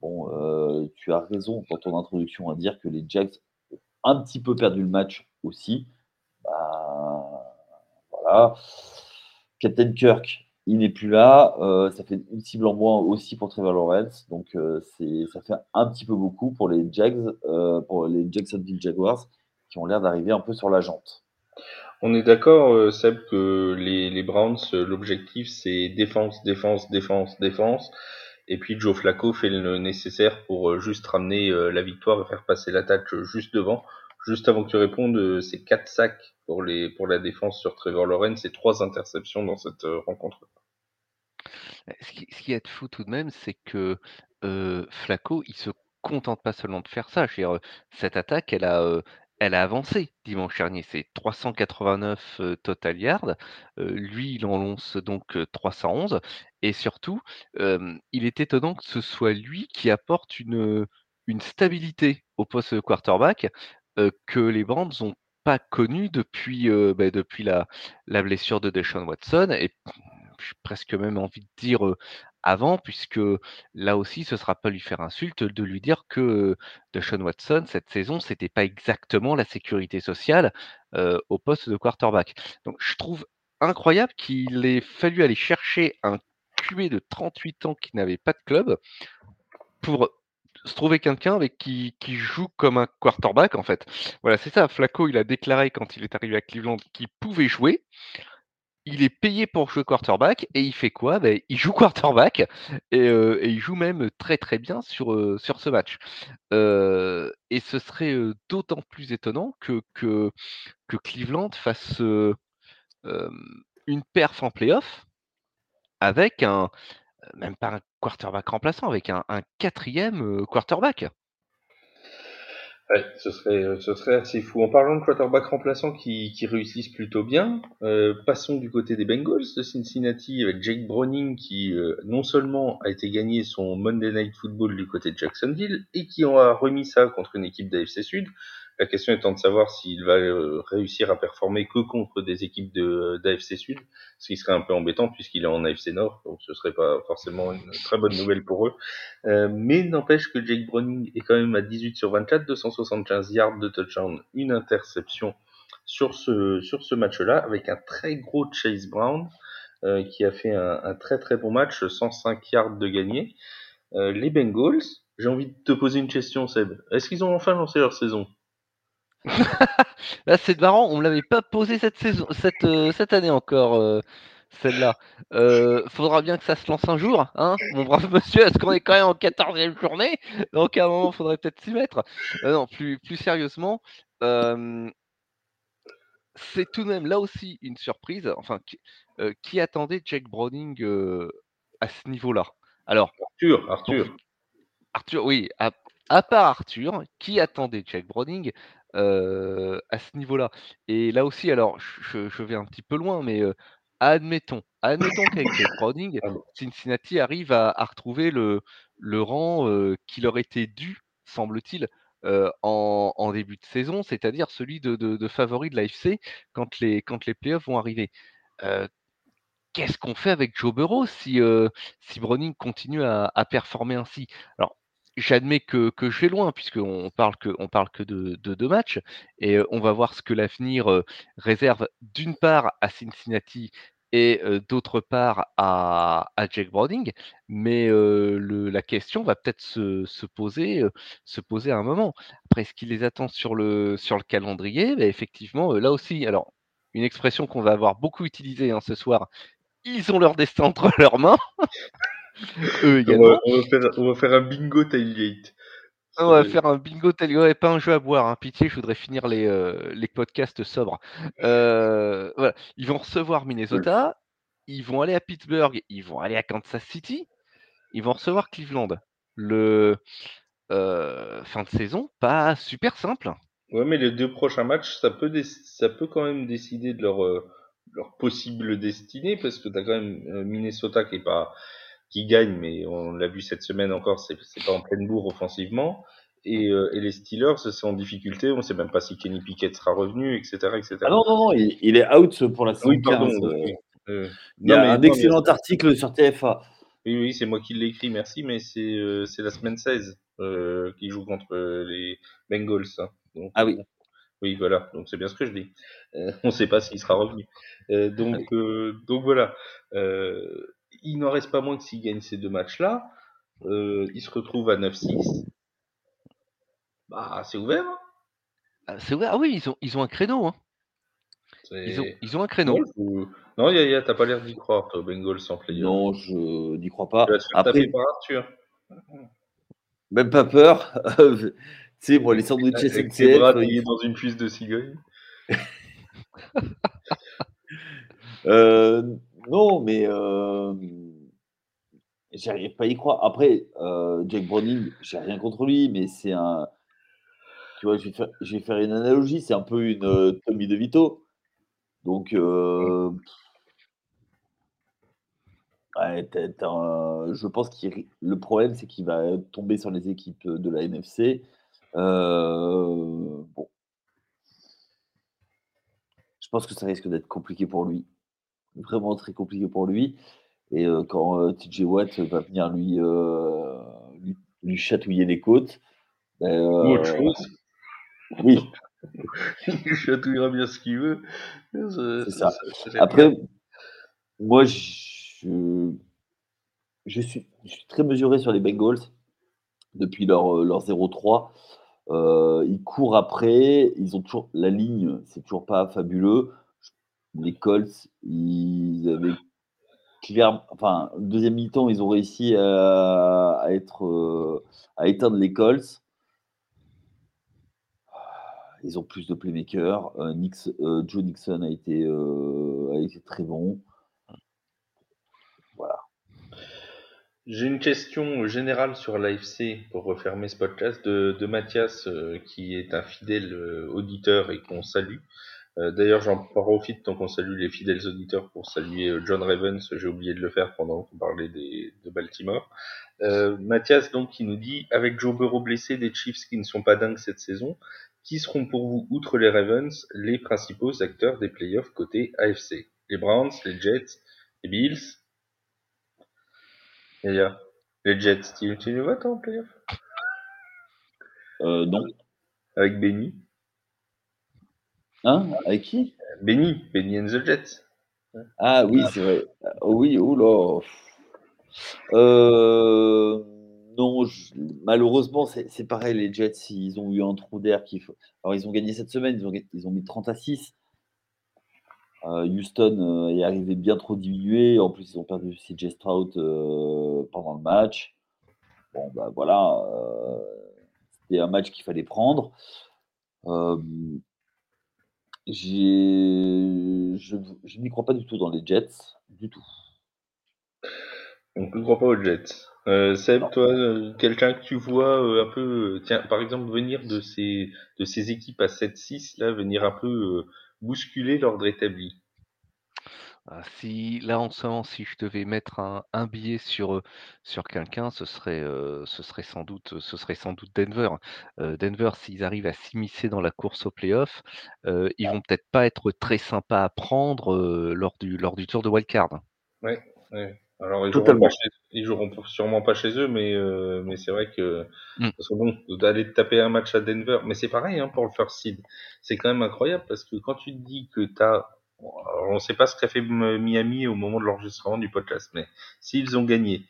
Bon, euh, tu as raison dans ton introduction à dire que les Jacks ont un petit peu perdu le match aussi. Bah, voilà. Captain Kirk, il n'est plus là. Euh, ça fait une cible en moins aussi pour Trevor Lawrence. Donc, euh, ça fait un petit peu beaucoup pour les Jags, pour les Jacksonville Jaguars, qui ont l'air d'arriver un peu sur la jante. On est d'accord, euh, Seb, que les, les Browns, euh, l'objectif c'est défense, défense, défense, défense. Et puis Joe Flacco fait le nécessaire pour euh, juste ramener la victoire et faire passer la tâche juste devant. Juste avant que tu répondes, c'est quatre sacs pour, les, pour la défense sur Trevor Lawrence et trois interceptions dans cette rencontre. Ce qui, ce qui est fou tout de même, c'est que euh, Flacco, il se contente pas seulement de faire ça. cette attaque, elle a, elle a avancé dimanche dernier, c'est 389 total yards. lui, il en lance donc 311. Et surtout, il est étonnant que ce soit lui qui apporte une, une stabilité au poste de quarterback que les Brands n'ont pas connu depuis, bah, depuis la, la blessure de Deshaun Watson. J'ai presque même envie de dire avant, puisque là aussi, ce ne sera pas lui faire insulte de lui dire que de Sean Watson, cette saison, c'était pas exactement la sécurité sociale au poste de quarterback. Donc, je trouve incroyable qu'il ait fallu aller chercher un QB de 38 ans qui n'avait pas de club pour se trouver quelqu'un avec qui, qui, joue comme un quarterback en fait. Voilà, c'est ça. Flacco, il a déclaré quand il est arrivé à Cleveland qu'il pouvait jouer il est payé pour jouer quarterback et il fait quoi? Ben, Il joue quarterback euh, et, il joue même très très bien sur, euh, sur ce match. Euh, et ce serait d'autant plus étonnant que, que, Cleveland fasse une perf en playoff avec un, même pas un quarterback remplaçant, avec un, un quatrième quarterback. Ouais, ce serait, euh, ce serait assez fou. En parlant de quarterback remplaçants qui, qui réussissent plutôt bien, euh, passons du côté des Bengals de Cincinnati avec Jake Browning qui euh, non seulement a été gagné son Monday Night Football du côté de Jacksonville et qui a remis ça contre une équipe d'AFC Sud. La question étant de savoir s'il va euh, réussir à performer que contre des équipes de d'AFC Sud, ce qui serait un peu embêtant puisqu'il est en AFC Nord, donc ce serait pas forcément une très bonne nouvelle pour eux. Euh, mais n'empêche que Jake Browning est quand même à 18 sur 24, 275 yards de touchdown, une interception sur ce sur ce match-là, avec un très gros Chase Brown euh, qui a fait un, un, très très bon match, 105 yards de gagné. Euh, les Bengals, j'ai envie de te poser une question, Seb. Est-ce qu'ils ont enfin lancé leur saison? Là, c'est marrant, on me l'avait pas posé cette saison, cette, euh, cette année encore, euh, celle-là. Euh, faudra bien que ça se lance un jour, hein, mon brave monsieur, est-ce qu'on est quand même en 14e journée Donc à un moment, faudrait peut-être s'y mettre. non, plus, plus sérieusement, c'est tout de même là aussi une surprise. Enfin, qui, qui attendait Jack Browning à ce niveau-là Alors, Arthur, Arthur. Arthur, oui, à, à part Arthur, qui attendait Jack Browning euh, à ce niveau-là. Et là aussi, alors, je, je, vais un petit peu loin, mais euh, admettons, admettons qu'avec Browning, Cincinnati arrive à, à retrouver le, le rang euh, qui leur était dû, semble-t-il, euh, en, en, début de saison, c'est-à-dire celui de, de, de, favori de l'AFC quand les, quand les playoffs vont arriver. Euh, Qu'est-ce qu'on fait avec Joe Burrow si, euh, si Browning continue à, à performer ainsi? Alors, j'admets que, que je vais loin, puisqu'on parle que, on parle que de deux de matchs, et on va voir ce que l'avenir réserve d'une part à Cincinnati et d'autre part à, à Jack Browning, mais le, la question va peut-être se, se, poser, se poser à un moment. Après, ce qui les attend sur le, sur le calendrier? Bah, Effectivement, là aussi, alors, une expression qu'on va avoir beaucoup utilisée hein, ce soir, ils ont leur destin entre leurs mains. Eux également. On va, on, va faire, on va, faire, un bingo tailgate. On va faire un bingo tailgate et pas un jeu à boire. Hein. Pitié, je voudrais finir les, euh, les podcasts sobres. Euh, voilà. Ils vont recevoir Minnesota, ils vont aller à Pittsburgh, ils vont aller à Kansas City, ils vont recevoir Cleveland. Le euh, fin de saison, pas super simple. Ouais, mais les deux prochains matchs, ça peut, ça peut quand même décider de leur, leur possible destinée parce que tu as quand même Minnesota qui est pas qui gagne, mais on l'a vu cette semaine encore, c'est pas en pleine bourre offensivement. Et, euh, et les Steelers, c'est en difficulté. On sait même pas si Kenny Pickett sera revenu, etc., etc. Ah non, non, non, il, il est out pour la saison oui, pardon, 15. oui. Euh, il y a un excellent mais... article sur TFA. Oui, oui, c'est moi qui l'ai écrit, merci, mais c'est euh, la semaine 16 euh, qui joue contre les Bengals. Hein. Donc, ah oui. Oui, voilà, donc c'est bien ce que je dis. Euh, on ne sait pas s'il sera revenu. Euh, donc, euh, donc voilà. Il n'en reste pas moins que s'il gagne ces deux matchs-là, il se retrouve à 9-6. Bah, c'est ouvert. Hein c'est ouvert. Ah oui, ils ont, ils ont un créneau. Hein. Ils, ont, ils ont un créneau. Non, Yaya, t'as pas l'air d'y croire, toi, Bengals sans player. Non, je n'y crois pas. Après... par Arthur. Même pas peur. tu sais, moi, les sandwichs tes bras taillés dans une cuisse de cigogne. euh, non, mais euh, j'arrive pas à y croire. Après, euh, Jack Browning, j'ai rien contre lui, mais c'est un. Tu vois, je vais, faire, je vais faire une analogie, c'est un peu une euh, Tommy DeVito. Donc, euh, ouais, t'as, t'as un, je pense que le problème, c'est qu'il va tomber sur les équipes de la NFC. Euh, bon. Je pense que ça risque d'être compliqué pour lui. Vraiment très compliqué pour lui. Et euh, quand TJ Watt va venir lui, lui, lui, chatouiller les côtes. Ben, Ou autre chose. Oui. il chatouillera bien ce qu'il veut. C'est ça. Après, moi, je, je, suis, je suis très mesuré sur les Bengals depuis leur, leur 0-3. Euh, ils courent après, ils ont toujours la ligne, c'est toujours pas fabuleux. Les Colts, ils avaient clairement, enfin, deuxième mi-temps, ils ont réussi à, être, euh, à éteindre les Colts. Ils ont plus de playmakers. Euh, euh, Joe Nixon a été, a été très bon. Voilà. J'ai une question générale sur l'AFC pour refermer ce podcast de, de Mathias, qui est un fidèle auditeur et qu'on salue. Euh, D'ailleurs, j'en profite tant qu'on salue les fidèles auditeurs pour saluer euh, John Ravens. J'ai oublié de le faire pendant qu'on parlait des, de Baltimore. Euh, Mathias, donc, qui nous dit avec Joe Burrow blessé, des Chiefs qui ne sont pas dingues cette saison, qui seront pour vous, outre les Ravens, les principaux acteurs des playoffs côté AFC Les Browns, les Jets, les Bills? D'ailleurs, les Jets, tu, tu les vois toi en playoff? Euh, non. Avec Benny? Hein? Avec qui? Benny, Benny and the Jets. Ah oui, c'est vrai. Oh oui, oh là. Euh, non, je- malheureusement, c'est pareil. Les Jets, ils ont eu un trou d'air. Qui... Alors, ils ont gagné cette semaine. Ils ont, ga- ils ont mis 30 à 6. Euh, Houston euh, est arrivé bien trop diminué. En plus, ils ont perdu CJ Stroud euh, pendant le match. Bon, bah voilà. euh, C'était un match qu'il fallait prendre. Je je n'y crois pas du tout dans les Jets. Du tout. Donc, je ne crois pas aux Jets. Euh, Seb, Non. toi, euh, quelqu'un que tu vois euh, un peu, euh, tiens, par exemple, venir de ces, de ces équipes à 7-6, là, venir un peu bousculer l'ordre établi. Ah, si là en ce moment, si je devais mettre un, un billet sur, euh, sur quelqu'un, ce serait, euh, ce serait sans doute, ce serait sans doute Denver. Euh, Denver, s'ils arrivent à s'immiscer dans la course au playoff, euh, ils vont peut-être pas être très sympas à prendre euh, lors du lors du tour de wildcard. Ouais, ouais. Alors, ils joueront, Totalement. pas chez, ils joueront sûrement pas chez eux, mais, euh, mais c'est vrai que, Mm. parce que bon, d'aller taper un match à Denver, mais c'est pareil, hein, pour le first seed. C'est quand même incroyable parce que quand tu te dis que t'as, on sait pas ce qu'a fait Miami au moment de l'enregistrement du podcast, mais s'ils ont gagné,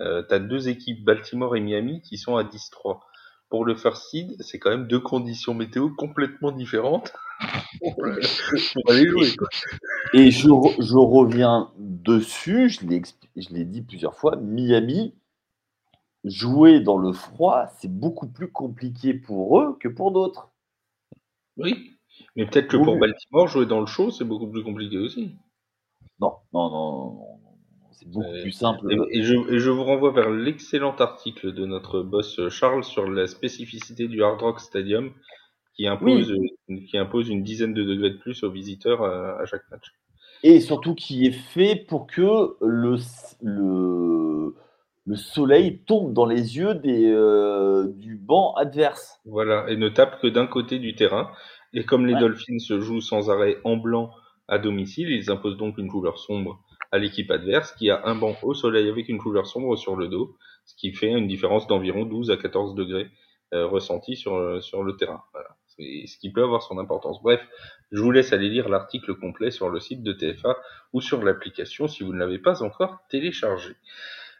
euh, t'as deux équipes, Baltimore et Miami, qui sont à 10-3. Pour le first seed, c'est quand même deux conditions météo complètement différentes pour, le- pour aller jouer, quoi. Et je, re- je reviens dessus, je l'ai dit plusieurs fois, Miami, jouer dans le froid, c'est beaucoup plus compliqué pour eux que pour d'autres. Oui, mais peut-être que pour. Baltimore, jouer dans le show, c'est beaucoup plus compliqué aussi. Non, non, non, c'est beaucoup Euh, plus simple. Et, et je, et je vous renvoie vers l'excellent article de notre boss euh, Charles sur la spécificité du Hard Rock Stadium qui impose, euh, qui impose une dizaine de degrés de plus aux visiteurs à, à chaque match. Et surtout qui est fait pour que le, le, le soleil tombe dans les yeux des, euh, du banc adverse. Voilà, et ne tape que d'un côté du terrain. Et comme les Ouais. Dolphins se jouent sans arrêt en blanc à domicile, ils imposent donc une couleur sombre à l'équipe adverse qui a un banc au soleil avec une couleur sombre sur le dos, ce qui fait une différence d'environ 12 à 14 degrés euh, ressentis sur, euh, sur le terrain. Voilà. Ce qui peut avoir son importance. Bref, je vous laisse aller lire l'article complet sur le site de TFA ou sur l'application si vous ne l'avez pas encore téléchargé.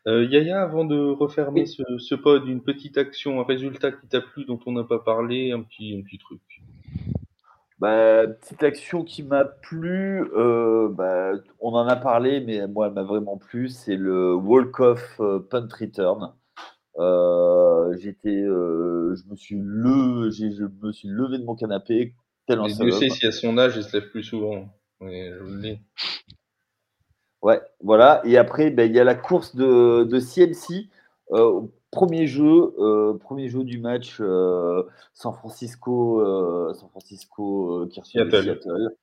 Euh, Yaya, avant de refermer Oui. ce, ce pod, une petite action, un résultat qui t'a plu, dont on n'a pas parlé, un petit, un petit truc? Bah, petite action qui m'a plu, euh, bah, on en a parlé, mais moi, elle m'a vraiment plu, c'est le walk-off euh, punt return. Euh, j'étais, euh, je me suis le, je me suis levé de mon canapé, tel un Dieu sait si à son âge, il se lève plus souvent. Mais je vous le dis. Ouais, voilà. Et après, ben, il y a la course de, de CMC. euh, premier jeu, euh, premier jeu du match, euh, San Francisco, euh, San Francisco euh, qui reçoit le Seattle. Seattle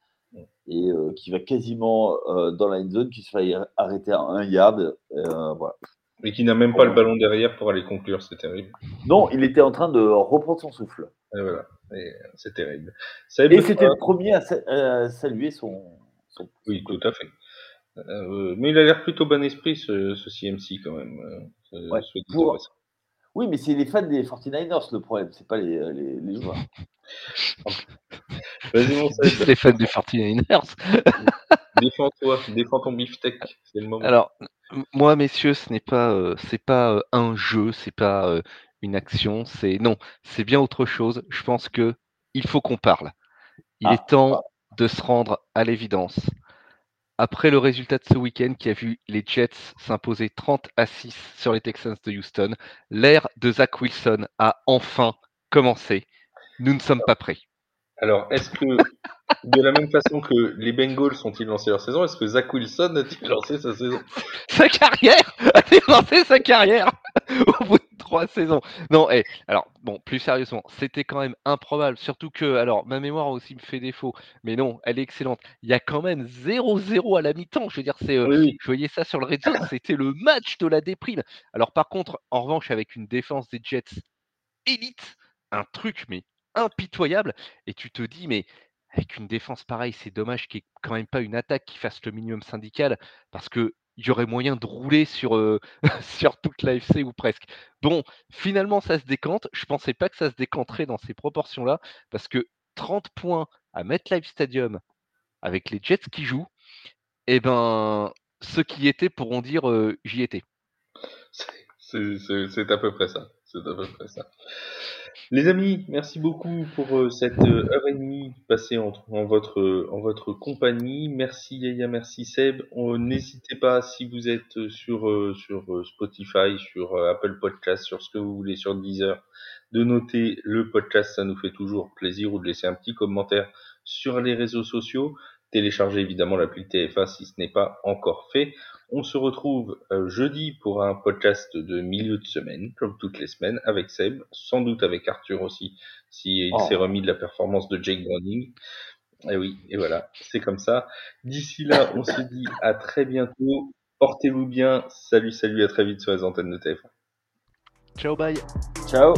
et qui va quasiment dans la end zone, qui se fait arrêter à un yard. voilà. Mais qui n'a même pas le ballon derrière pour aller conclure, c'est terrible. Non, il était en train de reprendre son souffle. Et voilà, Et, c'est terrible. Seb, Et c'était le premier à, sa- à saluer son. son- Oui, tout à fait. Euh, mais il a l'air plutôt bon esprit, ce, ce CMC, quand même. euh, Ouais, pour- Oui, mais c'est les fans des 49ers le problème, c'est pas les, les, les joueurs. Vas-y, mon les fans des 49ers. défends-toi, défends ton beefsteak, c'est le moment. Alors, moi, messieurs, ce n'est pas, euh, c'est pas euh, un jeu, c'est pas euh, une action, c'est non, c'est bien autre chose. Je pense que il faut qu'on parle. Il Ah, est temps de se rendre à l'évidence. Après le résultat de ce week-end qui a vu les Jets s'imposer 30 à 6 sur les Texans de Houston, l'ère de Zach Wilson a enfin commencé. Nous ne sommes pas prêts. Alors, est-ce que, De la même façon que les Bengals ont-ils lancé leur saison, est-ce que Zach Wilson a-t-il lancé sa saison? Sa carrière? A-t-il lancé sa carrière? Au bout de trois saisons Non, eh, alors, bon, plus sérieusement, c'était quand même improbable. Surtout que, alors, ma mémoire aussi me fait défaut, mais non, elle est excellente. Il y a quand même 0-0 à la mi-temps. Je veux dire, c'est, euh, Oui, je voyais ça sur le Red Zone, c'était le match de la déprime. Alors, par contre, en revanche, avec une défense des Jets élite, un truc, mais impitoyable, et tu te dis, mais avec une défense pareille, c'est dommage qu'il n'y ait quand même pas une attaque qui fasse le minimum syndical, parce qu'il y aurait moyen de rouler sur, euh, sur toute l'AFC ou presque. Bon, finalement, ça se décante. Je pensais pas que ça se décanterait dans ces proportions-là, parce que 30 points à MetLife Stadium avec les Jets qui jouent, eh ben, ceux qui y étaient pourront dire j'y étais. C'est à peu près ça. À peu près ça. Les amis, merci beaucoup pour euh, cette euh, heure et demie passée en, votre euh, en votre compagnie. Merci Yaya, merci Seb. N'hésitez pas si vous êtes sur sur Spotify, sur Apple Podcast, sur ce que vous voulez, sur Deezer, de noter le podcast, ça nous fait toujours plaisir, ou de laisser un petit commentaire sur les réseaux sociaux. Téléchargez évidemment l'appli TFA si ce n'est pas encore fait. On se retrouve euh, jeudi pour un podcast de milieu de semaine, comme toutes les semaines, avec Seb, sans doute avec Arthur aussi, s'il Oh. s'est remis de la performance de Jake Browning. Et oui, et voilà, c'est comme ça. D'ici là, on se dit à très bientôt. Portez-vous bien. Salut, salut, à très vite sur les antennes de TF1. Ciao, bye Ciao